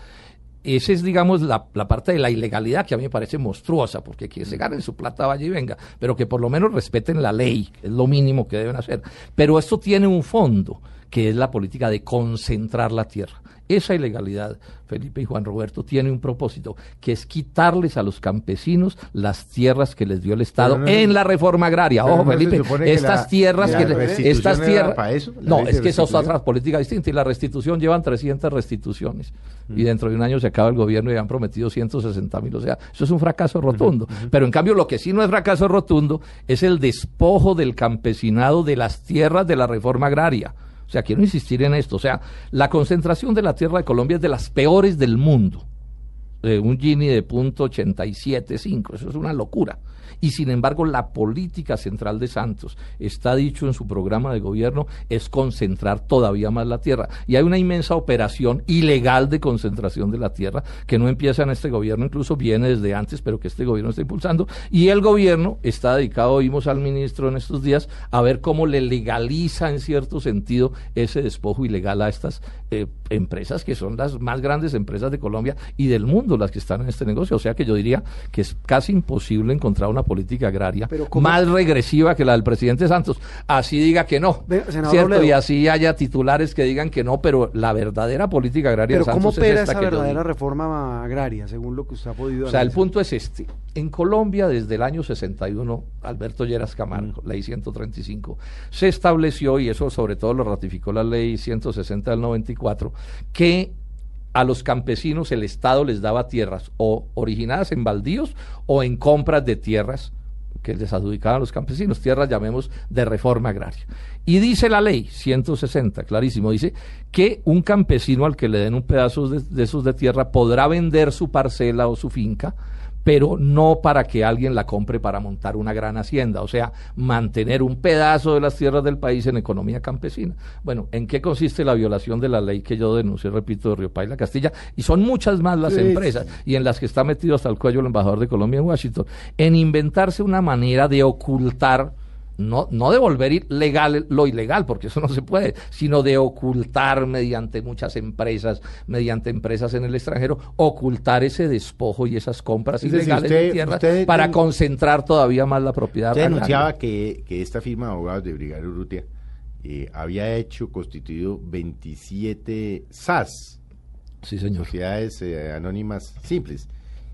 esa es, digamos, la, parte de la ilegalidad que a mí me parece monstruosa, porque quien se gane su plata vaya y venga, pero que por lo menos respeten la ley, es lo mínimo que deben hacer. Pero esto tiene un fondo, que es la política de concentrar la tierra. Esa ilegalidad, Felipe y Juan Roberto, tiene un propósito, que es quitarles a los campesinos las tierras que les dio el Estado en la reforma agraria. Ojo, Felipe, estas tierras que estas tierras No, es que eso es otra política distinta y la restitución llevan 300 restituciones y mm. dentro de un año se acaba el gobierno y han prometido 160 mil, o sea, eso es un fracaso rotundo. Pero en cambio lo que sí no es fracaso rotundo es el despojo del campesinado de las tierras de la reforma agraria. O sea, quiero insistir en esto. O sea, la concentración de la tierra de Colombia es de las peores del mundo. Eh, un Gini de punto 87.5, eso es una locura y sin embargo la política central de Santos, está dicho en su programa de gobierno, es concentrar todavía más la tierra. Y hay una inmensa operación ilegal de concentración de la tierra que no empieza en este gobierno, incluso viene desde antes, pero que este gobierno está impulsando. Y el gobierno está dedicado, oímos al ministro en estos días, a ver cómo le legaliza en cierto sentido ese despojo ilegal a estas eh, empresas que son las más grandes empresas de Colombia y del mundo las que están en este negocio. O sea que yo diría que es casi imposible encontrar una política agraria más regresiva que la del presidente Santos. Así diga que no, ¿cierto? y así haya titulares que digan que no, pero la verdadera política agraria de Santos ¿cómo opera esa verdadera reforma agraria, según lo que usted ha podido O sea, el punto es este. En Colombia, desde el año 61, Alberto Lleras Camargo, mm. ley 135, se estableció, y eso sobre todo lo ratificó la ley 160 del 94, que a los campesinos el Estado les daba tierras o originadas en baldíos o en compras de tierras que les adjudicaban los campesinos, tierras llamemos de reforma agraria. Y dice la ley 160, clarísimo, dice que un campesino al que le den un pedazo de, esos de tierra podrá vender su parcela o su finca pero no para que alguien la compre para montar una gran hacienda, o sea, mantener un pedazo de las tierras del país en economía campesina. Bueno, ¿en qué consiste la violación de la ley que yo denuncié, repito, de Río Paila Castilla? Y son muchas más las empresas y en las que está metido hasta el cuello el embajador de Colombia en Washington, en inventarse una manera de ocultar no, no devolver legal lo ilegal, porque eso no se puede, sino de ocultar mediante muchas empresas, mediante empresas en el extranjero, ocultar ese despojo y esas compras ilegales de tierra para concentrar todavía más la propiedad. Usted denunciaba que, que, esta firma de abogados de Brigada Urrutia eh, había hecho, constituido 27 SAS. Sí, señor. Sociedades eh, anónimas simples.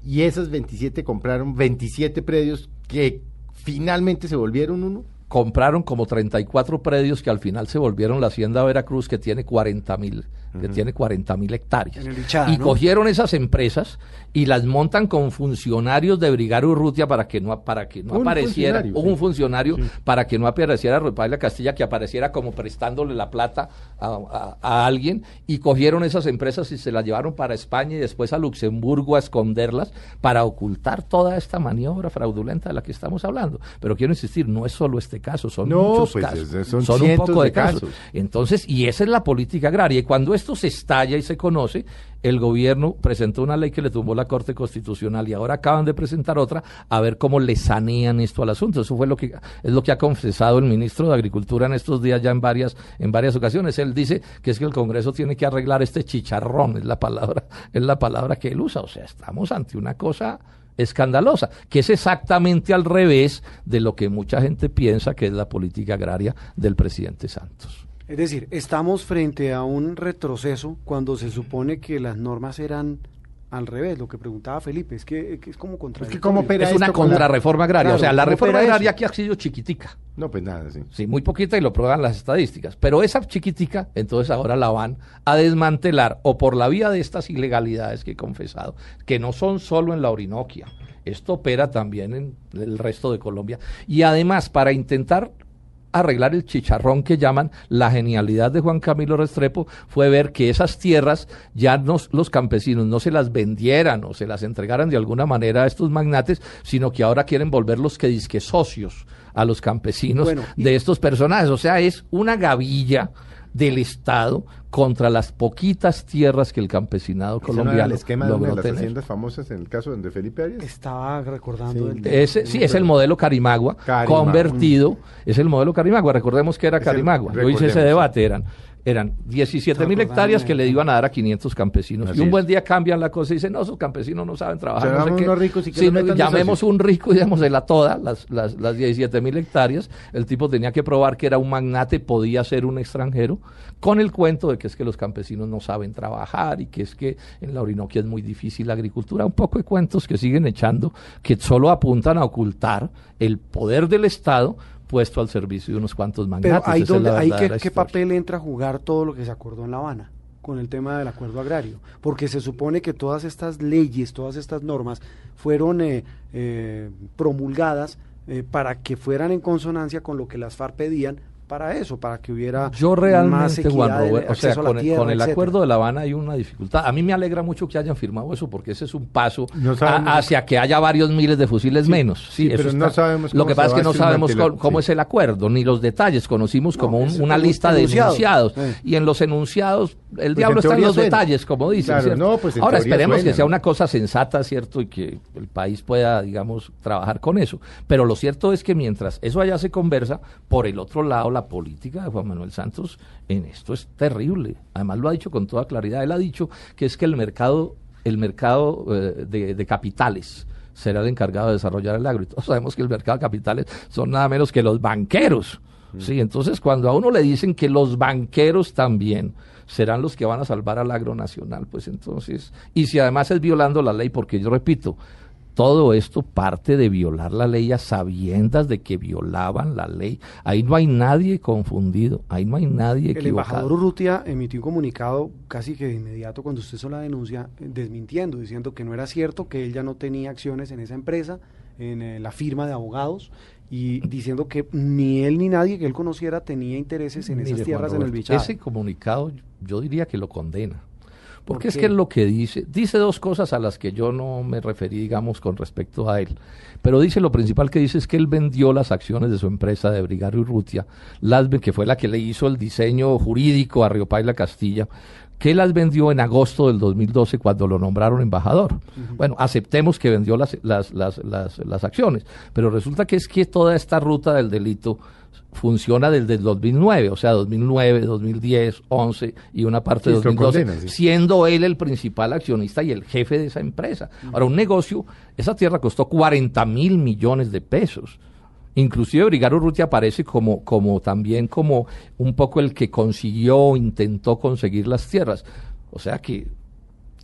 Y esas 27 compraron 27 predios que finalmente se volvieron uno? Compraron como 34 predios que al final se volvieron la Hacienda Veracruz, que tiene 40 mil que tiene 40 mil hectáreas. y cogieron esas empresas y las montan con funcionarios de Brigar Urrutia para que no, para que no apareciera, un funcionario para que no apareciera la Castilla, que apareciera como prestándole la plata a, alguien, y cogieron esas empresas y se las llevaron para España y después a Luxemburgo a esconderlas para ocultar toda esta maniobra fraudulenta de la que estamos hablando. Pero quiero insistir, no es solo este caso, son muchos pues, casos, son, un poco de, casos. casos. Entonces, y esa es la política agraria, y cuando esto se estalla y se conoce, el gobierno presentó una ley que le tumbó la Corte Constitucional y ahora acaban de presentar otra a ver cómo le sanean esto al asunto. Eso fue lo que es lo que ha confesado el ministro de Agricultura en estos días ya en varias en varias ocasiones. Él dice que es que el Congreso tiene que arreglar este chicharrón, es la palabra es la palabra que él usa, o sea, estamos ante una cosa escandalosa, que es exactamente al revés de lo que mucha gente piensa que es la política agraria del presidente Santos. Es decir, estamos frente a un retroceso cuando se supone que las normas eran al revés, lo que preguntaba Felipe, es que, es como contra es, que es una contrarreforma agraria, o sea, la reforma agraria aquí ha sido chiquitica. No, pues nada, sí. Sí, muy poquita y lo prueban las estadísticas, pero esa chiquitica, entonces ahora la van a desmantelar o por la vía de estas ilegalidades que he confesado, que no son solo en la Orinoquia, esto opera también en el resto de Colombia y además para intentar arreglar el chicharrón que llaman la genialidad de Juan Camilo Restrepo fue ver que esas tierras ya no, los campesinos no se las vendieran o se las entregaran de alguna manera a estos magnates, sino que ahora quieren volverlos que disque socios a los campesinos de estos personajes. O sea, es una gavilla del Estado contra las poquitas tierras que el campesinado colombiano el esquema logró de las haciendas famosas en el caso de Felipe Arias. Estaba recordando sí. Ese, sí, es el modelo Carimagua, convertido, es el modelo Carimagua, recordemos que era Carimagua, yo hice ese debate, eran eran 17 mil hectáreas que le iban a dar a 500 campesinos. y un buen día cambian la cosa y dicen, no, esos campesinos no saben trabajar. No ricos y llamemos un rico y démosela toda, las, las, las 17 mil hectáreas. El tipo tenía que probar que era un magnate, podía ser un extranjero, con el cuento de que es que los campesinos no saben trabajar y que es que en la Orinoquia es muy difícil la agricultura. Un poco de cuentos que siguen echando, que solo apuntan a ocultar el poder del Estado puesto al servicio de unos cuantos magnates. Pero ahí donde, ahí qué, papel entra a jugar todo lo que se acordó en La Habana con el tema del acuerdo agrario, porque se supone que todas estas leyes, todas estas normas fueron eh, eh, promulgadas eh, para que fueran en consonancia con lo que las FARC pedían para eso, para que hubiera Yo realmente, más Juan Robert, o sea, con, el, acuerdo de La Habana hay una dificultad. A mí me alegra mucho que hayan firmado eso, porque ese es un paso hacia que haya varios miles de fusiles menos. Sí, pero no sabemos Lo que pasa es que no sabemos cómo, es el acuerdo, ni los detalles. Conocimos como una lista de enunciados. Y en los enunciados, el pues diablo está en los detalles, como dicen. Pues Ahora esperemos que sea una cosa sensata, ¿cierto? Y que el país pueda, digamos, trabajar con eso. Pero lo cierto es que mientras eso allá se conversa, por el otro lado, la la política de Juan Manuel Santos en esto es terrible. Además lo ha dicho con toda claridad. Él ha dicho que es que el mercado, el mercado eh, de, capitales será el encargado de desarrollar el agro. Y todos sabemos que el mercado de capitales son nada menos que los banqueros. Mm. Sí, entonces cuando a uno le dicen que los banqueros también serán los que van a salvar al agro nacional, pues entonces, y si además es violando la ley, porque yo repito, todo esto parte de violar la ley a sabiendas de que violaban la ley. Ahí no hay nadie confundido, ahí no hay nadie equivocado. El embajador Urrutia emitió un comunicado casi que de inmediato cuando usted hizo la denuncia, desmintiendo, diciendo que no era cierto, que él ya no tenía acciones en esa empresa, en eh, la firma de abogados, y diciendo que ni él ni nadie que él conociera tenía intereses en esas tierras en el Bichada. Ese comunicado yo diría que lo condena Porque es que es lo que dice, dice dos cosas a las que yo no me referí, digamos, con respecto a él. Pero dice lo principal que dice es que él vendió las acciones de su empresa de Brigario Urrutia, las, que fue la que le hizo el diseño jurídico a Río Paila Castilla, que las vendió en agosto del 2012 cuando lo nombraron embajador. Bueno, aceptemos que vendió las, las, las, las, acciones, pero resulta que es que toda esta ruta del delito funciona desde el 2009, o sea, 2009, 2010, 11 y una parte de 2012, siendo él el principal accionista y el jefe de esa empresa. Ahora, un negocio, esa tierra costó 40 mil millones de pesos. Inclusive Brigario Urrutia aparece como, como también como un poco el que consiguió, intentó conseguir las tierras. O sea que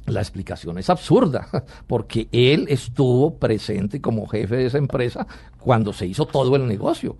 la explicación es absurda, porque él estuvo presente como jefe de esa empresa cuando se hizo todo el negocio.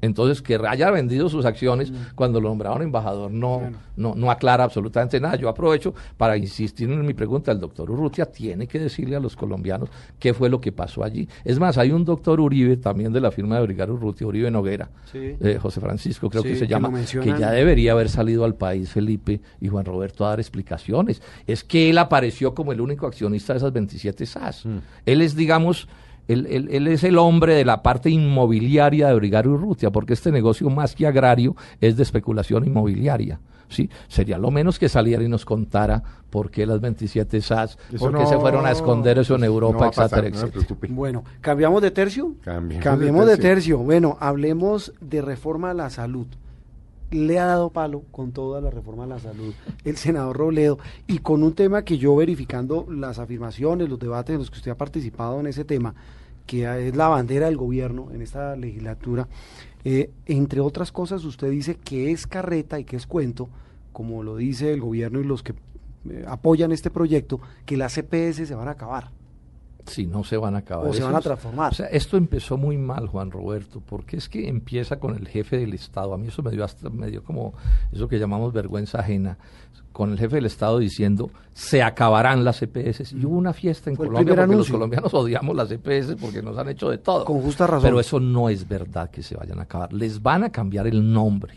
Entonces, que haya vendido sus acciones mm. cuando lo nombraron embajador no, no, no aclara absolutamente nada. Yo aprovecho para insistir en mi pregunta. El doctor Urrutia tiene que decirle a los colombianos qué fue lo que pasó allí. Es más, hay un doctor Uribe, también de la firma de Brigario Urrutia, Uribe Noguera, eh, José Francisco creo que se llama, que ya debería haber salido al país Felipe y Juan Roberto a dar explicaciones. Es que él apareció como el único accionista de esas 27 SAS. Mm. Él es, digamos, él, es el hombre de la parte inmobiliaria de Brigario Urrutia, porque este negocio más que agrario es de especulación inmobiliaria. ¿sí? Sería lo menos que saliera y nos contara por qué las 27 SAS, por qué se fueron a esconder eso en Europa, etcétera, etcétera. bueno, ¿cambiamos de tercio? Cambiemos, de, tercio. Bueno, hablemos de reforma a la salud le ha dado palo con toda la reforma a la salud el senador Robledo y con un tema que yo verificando las afirmaciones, los debates en los que usted ha participado en ese tema, que es la bandera del gobierno en esta legislatura. Eh, entre otras cosas, usted dice que es carreta y que es cuento, como lo dice el gobierno y los que eh, apoyan este proyecto, que las CPS se van a acabar. Sí, no se van a acabar. O se van a transformar. o sea, esto empezó muy mal, Juan Roberto, porque es que empieza con el jefe del Estado. A mí eso me dio hasta, me dio como eso que llamamos vergüenza ajena con el jefe del Estado diciendo se acabarán las EPS. Y hubo una fiesta en Colombia porque los colombianos odiamos las EPS porque nos han hecho de todo. Con justa razón. Pero eso no es verdad que se vayan a acabar. Les van a cambiar el nombre.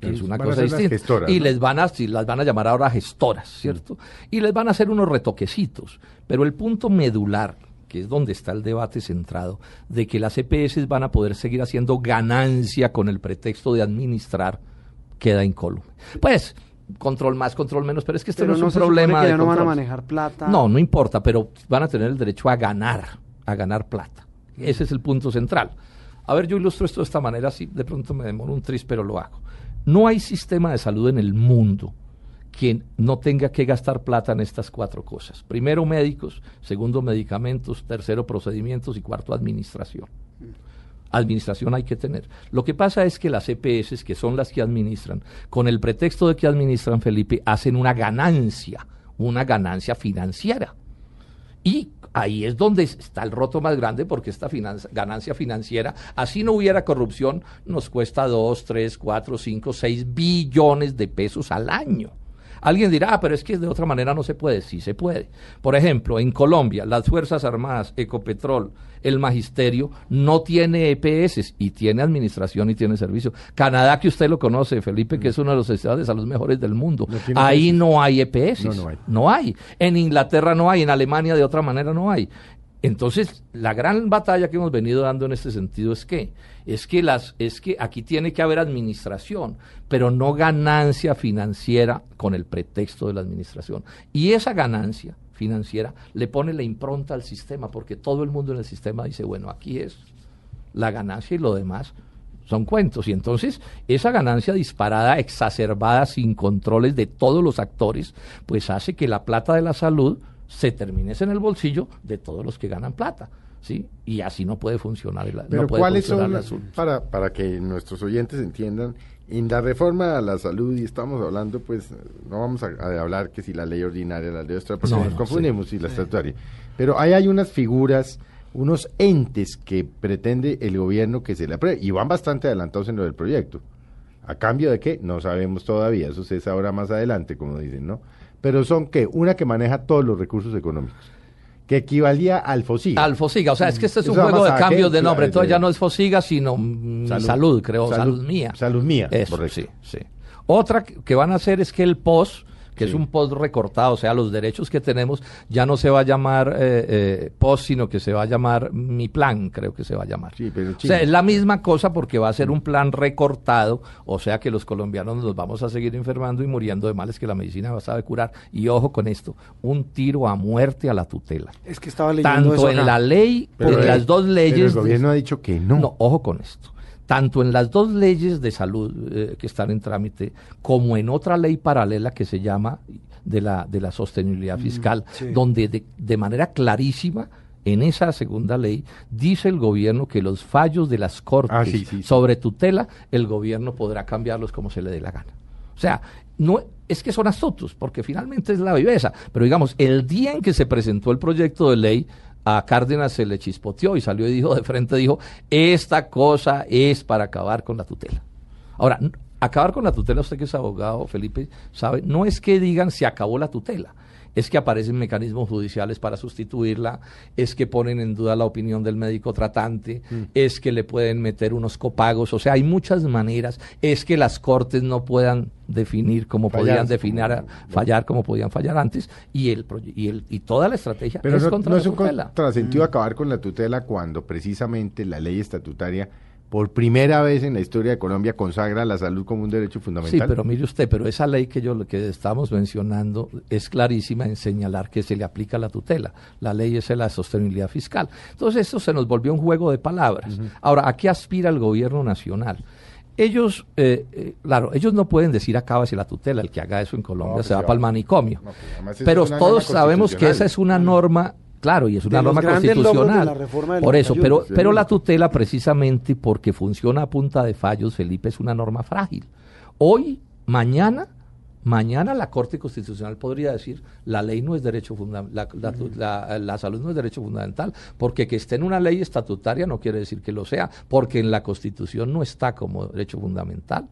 Que es una cosa distinta. y les van a, las van a llamar ahora gestoras, ¿cierto? Y les van a hacer unos retoquecitos. Pero el punto medular, que es donde está el debate centrado, de que las EPS van a poder seguir haciendo ganancia con el pretexto de administrar, queda incólume. Pues, control más, control menos, pero es que este no es un problema. Que no van a manejar plata. No, no importa, pero van a tener el derecho a ganar, a ganar plata. Ese es el punto central. A ver, yo ilustro esto de esta manera, así de pronto me demoro un tris, pero lo hago. No hay sistema de salud en el mundo que no tenga que gastar plata en estas cuatro cosas. Primero, médicos, segundo, medicamentos, tercero, procedimientos y cuarto, administración administración hay que tener. Lo que pasa es que las EPS, que son las que administran, con el pretexto de que administran, Felipe, hacen una ganancia, una ganancia financiera. Y ahí es donde está el roto más grande porque esta ganancia financiera, así no hubiera corrupción, nos cuesta 2, 3, 4, 5, 6 billones de pesos al año. Alguien dirá, ah, pero es que de otra manera no se puede. Sí se puede. Por ejemplo, en Colombia, las Fuerzas Armadas, Ecopetrol, el Magisterio, no tiene EPS y tiene administración y tiene servicio. Canadá, que usted lo conoce, Felipe, que es uno de los estados de salud mejores del mundo. Ahí no hay EPS. No, no hay. no hay. En Inglaterra no hay, en Alemania de otra manera no hay. Entonces, la gran batalla que hemos venido dando en este sentido es que es que las es que aquí tiene que haber administración, pero no ganancia financiera con el pretexto de la administración. Y esa ganancia financiera le pone la impronta al sistema, porque todo el mundo en el sistema dice, bueno, aquí es la ganancia y lo demás son cuentos. Y entonces esa ganancia disparada, exacerbada, sin controles de todos los actores, pues hace que la plata de la salud se termine en el bolsillo de todos los que ganan plata. ¿sí? Y así no puede funcionar. El, Pero ¿cuáles son, para, para que nuestros oyentes entiendan, en la reforma a la salud, y estamos hablando, pues, no vamos a, hablar que si la ley ordinaria, la ley extra, porque nos confundimos, si la estatutaria. Pero ahí hay unas figuras, unos entes que pretende el gobierno que se le apruebe, y van bastante adelantados en lo del proyecto. ¿A cambio de qué? No sabemos todavía, eso se sabrá más adelante, como dicen, ¿no? pero son que una que maneja todos los recursos económicos que equivalía al FOSIGA. Al FOSIGA, o sea, es que este es un juego de cambios de nombre, entonces ya no es FOSIGA, sino salud, creo, salud, mía. Salud mía, Eso, Sí, sí. Otra que van a hacer es que el POS, que es un post recortado, o sea, los derechos que tenemos ya no se va a llamar eh, eh, post, sino que se va a llamar mi plan, creo que se va a llamar. o sea, es la misma cosa porque va a ser un plan recortado, o sea que los colombianos nos vamos a seguir enfermando y muriendo de males que la medicina va a saber curar. Y ojo con esto, un tiro a muerte a la tutela. Es que estaba leyendo Tanto en la ley, en las dos leyes... el gobierno ha dicho que no. No, ojo con esto tanto en las dos leyes de salud eh, que están en trámite, como en otra ley paralela que se llama de la, de la sostenibilidad mm, fiscal, donde de, manera clarísima en esa segunda ley dice el gobierno que los fallos de las cortes ah, sobre tutela, el gobierno podrá cambiarlos como se le dé la gana. O sea, no es que son astutos, porque finalmente es la viveza, pero digamos, el día en que se presentó el proyecto de ley, a Cárdenas se le chispoteó y salió y dijo de frente, dijo, esta cosa es para acabar con la tutela. Ahora, acabar con la tutela, usted que es abogado, Felipe, sabe, no es que digan se acabó la tutela, es que aparecen mecanismos judiciales para sustituirla, es que ponen en duda la opinión del médico tratante, mm. es que le pueden meter unos copagos, o sea, hay muchas maneras, es que las cortes no puedan definir como podían definir, fallar como podían fallar antes, y el y el y toda la estrategia Pero es no, contra es un contrasentido mm. acabar con la tutela cuando precisamente la ley estatutaria por primera vez en la historia de Colombia consagra la salud como un derecho fundamental. Sí, pero mire usted, pero esa ley que yo que estamos mencionando es clarísima en señalar que se le aplica la tutela. La ley es la sostenibilidad fiscal. Entonces esto se nos volvió un juego de palabras. Ahora, ¿a qué aspira el gobierno nacional? Ellos, eh, eh, claro, ellos no pueden decir acábase la tutela, el que haga eso en Colombia pues se va para el manicomio. Pues pero todos sabemos que esa es una norma Claro, y es una norma constitucional. Por eso, pero, pero la tutela precisamente porque funciona a punta de fallos, Felipe, es una norma frágil. Hoy, mañana, mañana la Corte Constitucional podría decir la ley no es derecho fundamental, la, la, salud no es derecho fundamental, porque que esté en una ley estatutaria no quiere decir que lo sea, porque en la Constitución no está como derecho fundamental.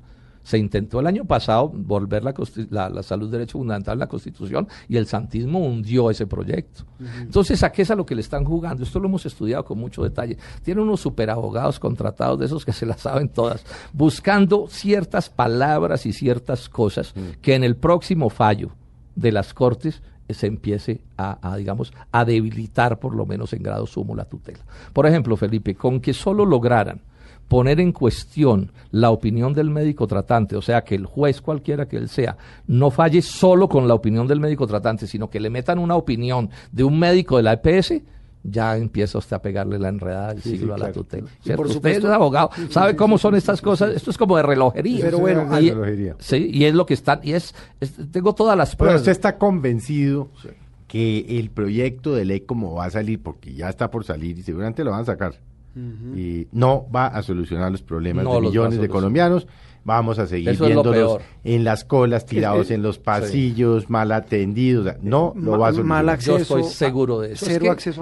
Se intentó el año pasado volver la, la, salud derecho fundamental en la Constitución y el santismo hundió ese proyecto. Entonces, ¿a qué es a lo que le están jugando? Esto lo hemos estudiado con mucho detalle. Tienen unos superabogados contratados de esos que se las saben todas, buscando ciertas palabras y ciertas cosas que en el próximo fallo de las Cortes se empiece a, a, digamos, a debilitar por lo menos en grado sumo la tutela. Por ejemplo, Felipe, con que solo lograran poner en cuestión la opinión del médico tratante, o sea, que el juez cualquiera que él sea, no falle solo con la opinión del médico tratante, sino que le metan una opinión de un médico de la EPS, ya empieza usted a pegarle la enredada del siglo a la tutela. por usted es abogado, sabe cómo son estas cosas, esto es como de relojería. Pero bueno, y, sí, y es lo que están, y es, tengo todas las pruebas. Pero usted está convencido que el proyecto de ley como va a salir, porque ya está por salir y seguramente lo van a sacar, y no va a solucionar los problemas de millones de colombianos. Vamos a seguir viéndolos en las colas, tirados en los pasillos, mal atendidos. No lo va a solucionar. Mal Yo estoy seguro de eso.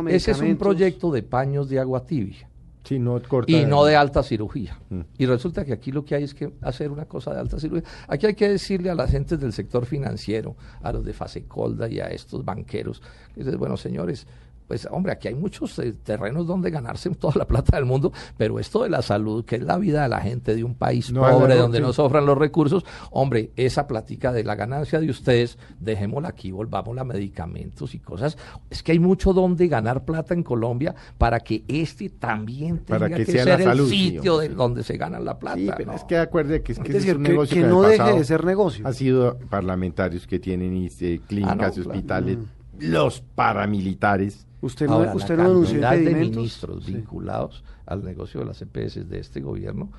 Ese es un proyecto de paños de agua tibia. no y no de alta cirugía. Mm. Y resulta que aquí lo que hay es que hacer una cosa de alta cirugía. Aquí hay que decirle a las gentes del sector financiero, a los de Fasecolda y a estos banqueros, que bueno, señores, pues hombre, aquí hay muchos eh, terrenos donde ganarse toda la plata del mundo, pero esto de la salud, que es la vida de la gente de un país pobre, donde no sofran los recursos, hombre, esa plática de la ganancia de ustedes, dejémosla aquí, volvamos a medicamentos y cosas. Es que hay mucho donde ganar plata en Colombia para que este también tenga que, ser el sitio de donde se gana la plata. Sí, pero es que acuerde que es, que es, un negocio que, no deje de ser negocio. Ha sido parlamentarios que tienen eh, clínicas y ah, hospitales, mm. los paramilitares Usted no, Ahora, usted la no cantidad de ministros vinculados al negocio de las EPS de este gobierno,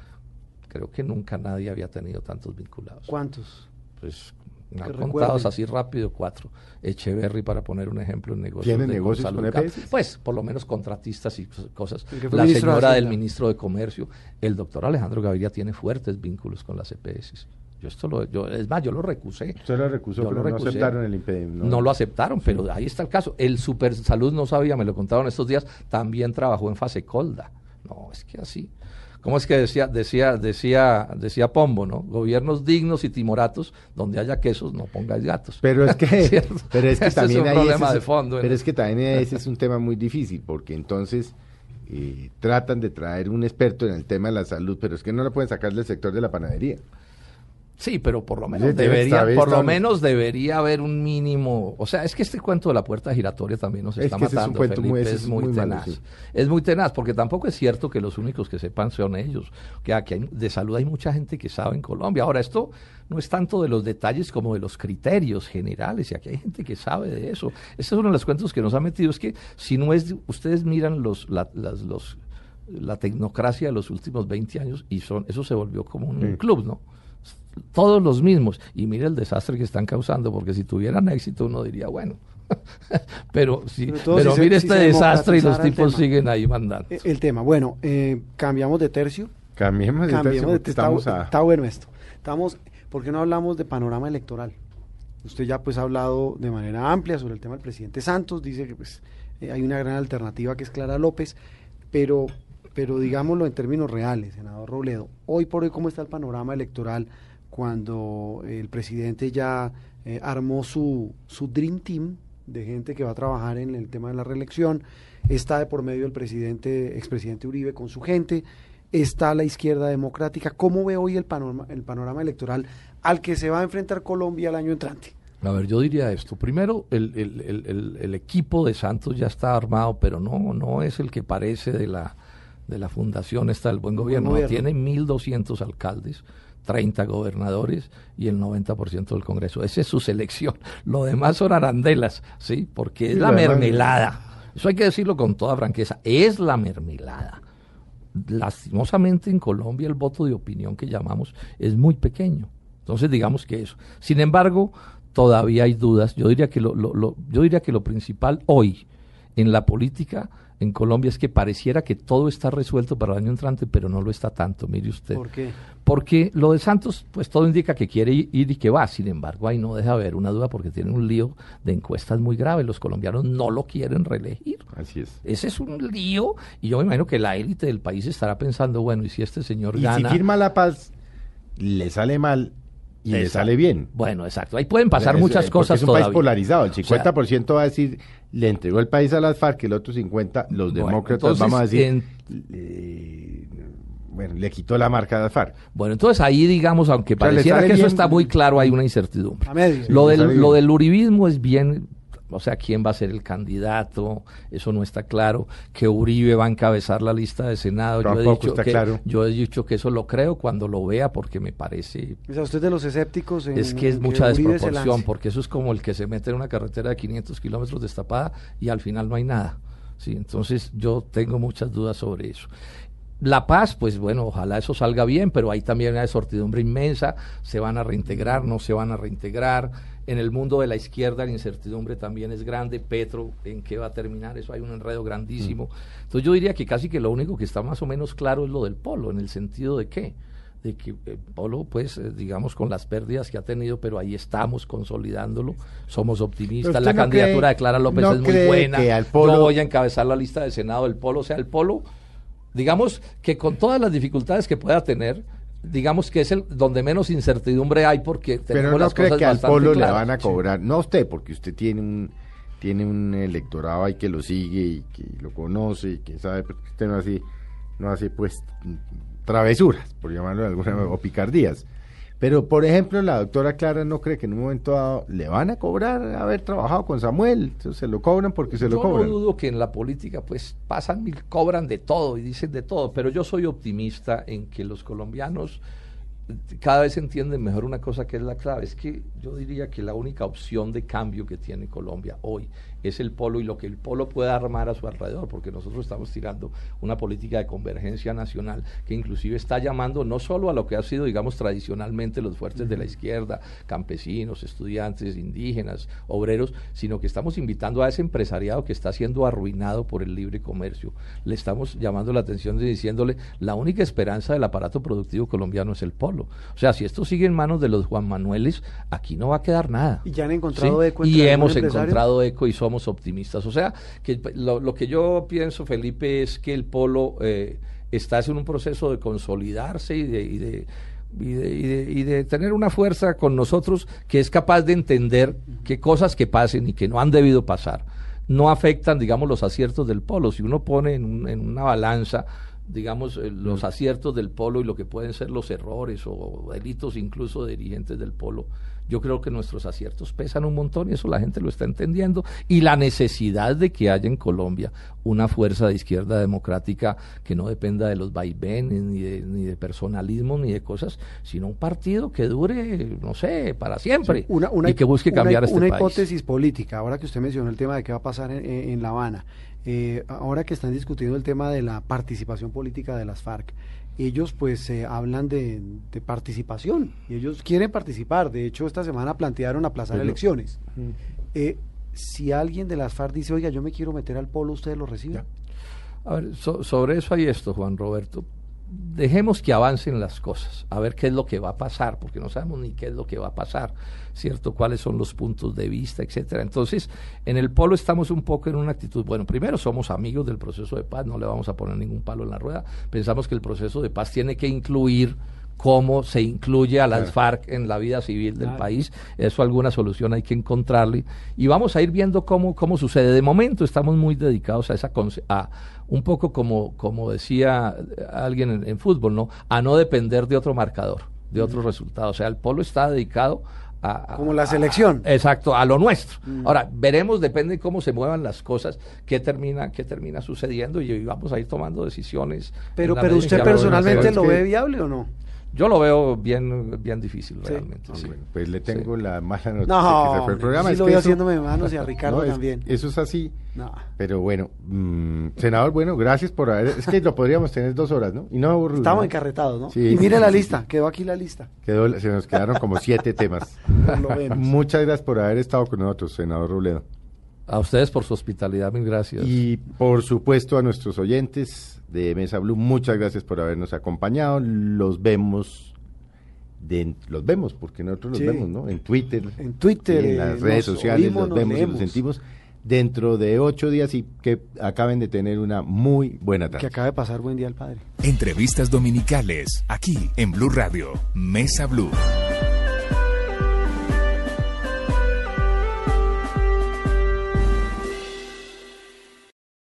creo que nunca nadie había tenido tantos vinculados. ¿Cuántos? Pues contados así rápido cuatro. Echeverry, para poner un ejemplo, en negocios ¿Tiene negocios con EPS? Pues, por lo menos contratistas y cosas. La señora del ministro de Comercio, el doctor Alejandro Gaviria tiene fuertes vínculos con las EPS. Yo esto lo, yo, es más, yo lo recusé. Usted lo recusó, pero no aceptaron el impedimento. No, lo aceptaron, pero ahí está el caso. El Super Salud no sabía, me lo contaron estos días, también trabajó en fase colda. No, es que así. ¿Cómo es que decía, decía, decía, decía Pombo, ¿no? Gobiernos dignos y timoratos, donde haya quesos, no pongáis gatos. Pero es que, pero es que también es un problema de fondo. Pero es que también ese es un tema muy difícil, porque entonces eh, tratan de traer un experto en el tema de la salud, pero es que no lo pueden sacar del sector de la panadería. Sí, pero por lo menos debería, por lo menos debería haber un mínimo, o sea, es que este cuento de la puerta giratoria también nos está matando, es, es, muy, tenaz. Es muy tenaz, porque tampoco es cierto que los únicos que sepan son ellos, que aquí de salud hay mucha gente que sabe en Colombia. Ahora, esto no es tanto de los detalles como de los criterios generales, y aquí hay gente que sabe de eso. Este es uno de los cuentos que nos ha metido, es que si no es, ustedes miran los, la, los, la tecnocracia de los últimos 20 años y son, eso se volvió como un club, ¿no? Todos los mismos. Y mire el desastre que están causando, porque si tuvieran éxito uno diría, bueno, pero si, pero, mire este desastre y los tipos siguen ahí mandando. E, el, tema, bueno, eh, cambiamos de tercio. Cambiemos de tercio. estamos está, bueno esto. Estamos, ¿por qué no hablamos de panorama electoral? Usted ya pues ha hablado de manera amplia sobre el tema del presidente Santos, dice que pues eh, hay una gran alternativa que es Clara López, pero pero digámoslo en términos reales, senador Robledo, hoy por hoy cómo está el panorama electoral cuando el presidente ya eh, armó su, su Dream Team de gente que va a trabajar en el tema de la reelección, está de por medio el presidente, expresidente Uribe con su gente, está la izquierda democrática. ¿Cómo ve hoy el panorama, el panorama electoral al que se va a enfrentar Colombia el año entrante? A ver, yo diría esto. Primero, el, el, el, equipo de Santos ya está armado, pero no, no es el que parece de la, de la fundación esta del buen gobierno. Buen gobierno. Tiene 1.200 alcaldes 30 gobernadores y el 90% del Congreso. Esa es su selección. Lo demás son arandelas, ¿sí? Porque es la mermelada. Eso hay que decirlo con toda franqueza. Es la mermelada. Lastimosamente en Colombia el voto de opinión que llamamos es muy pequeño. Entonces digamos que eso. Sin embargo, todavía hay dudas. Yo diría que lo, lo, yo diría que lo principal hoy en la política en Colombia es que pareciera que todo está resuelto para el año entrante, pero no lo está tanto, mire usted. ¿Por qué? Porque lo de Santos, pues todo indica que quiere ir y que va, sin embargo, ahí no deja haber una duda porque tiene un lío de encuestas muy grave, los colombianos no lo quieren reelegir. Así es. Ese es un lío y yo me imagino que la élite del país estará pensando, bueno, y si este señor gana... Y si firma la paz, le sale mal, y le sale bien. Bueno, exacto. Ahí pueden pasar muchas cosas. Es un país polarizado. El 50% va a decir le entregó el país a las FARC, el otro 50 los demócratas, vamos a decir, bueno, le quitó la marca a las FARC. Bueno, entonces ahí digamos, aunque pareciera que eso está muy claro, hay una incertidumbre. Lo del, lo del uribismo es bien o sea, quién va a ser el candidato, eso no está claro, que Uribe va a encabezar la lista de Senado, yo he, dicho que, claro. yo he dicho que eso lo creo cuando lo vea porque me parece... ¿Es usted de los escépticos? es que es mucha desproporción, porque eso es como el que se mete en una carretera de 500 kilómetros destapada y al final no hay nada. Sí, entonces yo tengo muchas dudas sobre eso. La Paz, pues bueno, ojalá eso salga bien, pero hay también una desortidumbre inmensa, se van a reintegrar, no se van a reintegrar. En el mundo de la izquierda la incertidumbre también es grande. Petro, ¿en qué va a terminar? Eso hay un enredo grandísimo. Mm. Entonces yo diría que casi que lo único que está más o menos claro es lo del polo, en el sentido de qué de que el Polo, pues, eh, digamos, con las pérdidas que ha tenido, pero ahí estamos consolidándolo, somos optimistas, la candidatura de Clara López es muy buena, yo voy a encabezar la lista de Senado del Polo, o sea, el Polo digamos que con todas las dificultades que pueda tener, digamos que es el donde menos incertidumbre hay porque tenemos Pero no cree que al polo le van a cobrar, no a usted, porque usted tiene un tiene un electorado ahí que lo sigue y que lo conoce y que sabe que usted no hace no hace pues travesuras, por llamarlo de alguna manera, o picardías. Pero, por ejemplo, la doctora Clara no cree que en un momento dado le van a cobrar haber trabajado con Samuel. Se lo cobran porque se lo cobran. Yo no dudo que en la política, pues, pasan y cobran de todo y dicen de todo. Pero yo soy optimista en que los colombianos cada vez entienden mejor una cosa que es la clave. Es que yo diría que la única opción de cambio que tiene Colombia hoy es el polo y lo que el polo pueda armar a su alrededor, porque nosotros estamos tirando una política de convergencia nacional que inclusive está llamando no solo a lo que ha sido, digamos, tradicionalmente los fuertes de la izquierda, campesinos, estudiantes, indígenas, obreros, sino que estamos invitando a ese empresariado que está siendo arruinado por el libre comercio. Le estamos llamando la atención y diciéndole, la única esperanza del aparato productivo colombiano es el polo. O sea, si esto sigue en manos de los Juan Manueles, aquí no va a quedar nada. Y ya han encontrado eco. Y hemos encontrado eco y somos optimistas. O sea, que lo, que yo pienso, Felipe, es que el polo eh, está en un proceso de consolidarse y de, y de y de, tener una fuerza con nosotros que es capaz de entender que cosas que pasen y que no han debido pasar no afectan, digamos, los aciertos del polo. Si uno pone en, en una balanza digamos, eh, los aciertos del polo y lo que pueden ser los errores o delitos incluso de dirigentes del polo. Yo creo que nuestros aciertos pesan un montón y eso la gente lo está entendiendo. Y la necesidad de que haya en Colombia una fuerza de izquierda democrática que no dependa de los vaivenes, ni de, ni de personalismo, ni de cosas, sino un partido que dure, no sé, para siempre una, y que busque cambiar este país. Una hipótesis política, ahora que usted mencionó el tema de qué va a pasar en La Habana. Eh, ahora que están discutiendo el tema de la participación política de las FARC, ellos pues eh, hablan de, participación y ellos quieren participar. De hecho, esta semana plantearon aplazar elecciones. Eh, si alguien de las FARC dice, oiga, yo me quiero meter al polo, ¿ustedes lo reciben? A ver, sobre eso hay esto, Juan Roberto dejemos que avancen las cosas, a ver qué es lo que va a pasar, porque no sabemos ni qué es lo que va a pasar, ¿cierto? Cuáles son los puntos de vista, etcétera. Entonces, en el polo estamos un poco en una actitud, bueno, primero somos amigos del proceso de paz, no le vamos a poner ningún palo en la rueda, pensamos que el proceso de paz tiene que incluir cómo se incluye a las FARC en la vida civil del país. Eso alguna solución hay que encontrarle. Y vamos a ir viendo cómo, cómo sucede. De momento estamos muy dedicados a esa a un poco como, como decía alguien en, fútbol, ¿no? A no depender de otro marcador, de otros resultados. O sea, el polo está dedicado a, como la selección. exacto, a lo nuestro. Ahora, veremos, depende de cómo se muevan las cosas, qué termina, qué termina sucediendo y vamos a ir tomando decisiones. Pero, pero usted personalmente lo ve viable o no? Yo lo veo bien, bien difícil realmente. Sí. pues le tengo la mala noticia no, que fue el programa. Sí lo voy haciéndome manos y a Ricardo también. eso es así. Pero bueno, mm, senador, bueno, gracias por haber. Es que lo podríamos tener dos horas, ¿no? Y no Estamos encarretados, ¿no? y mire la lista, quedó aquí la lista. Quedó, se nos quedaron como siete temas. Muchas gracias por haber estado con nosotros, senador Robledo. A ustedes por su hospitalidad, mil gracias. Y por supuesto a nuestros oyentes de Mesa Blue, muchas gracias por habernos acompañado. Los vemos, de, los vemos, porque nosotros los vemos, ¿no? En Twitter, en Twitter, en las redes sociales, los vemos y los sentimos dentro de ocho días y que acaben de tener una muy buena tarde. Que acabe de pasar buen día al padre. Entrevistas dominicales, aquí en Blue Radio, Mesa Blue.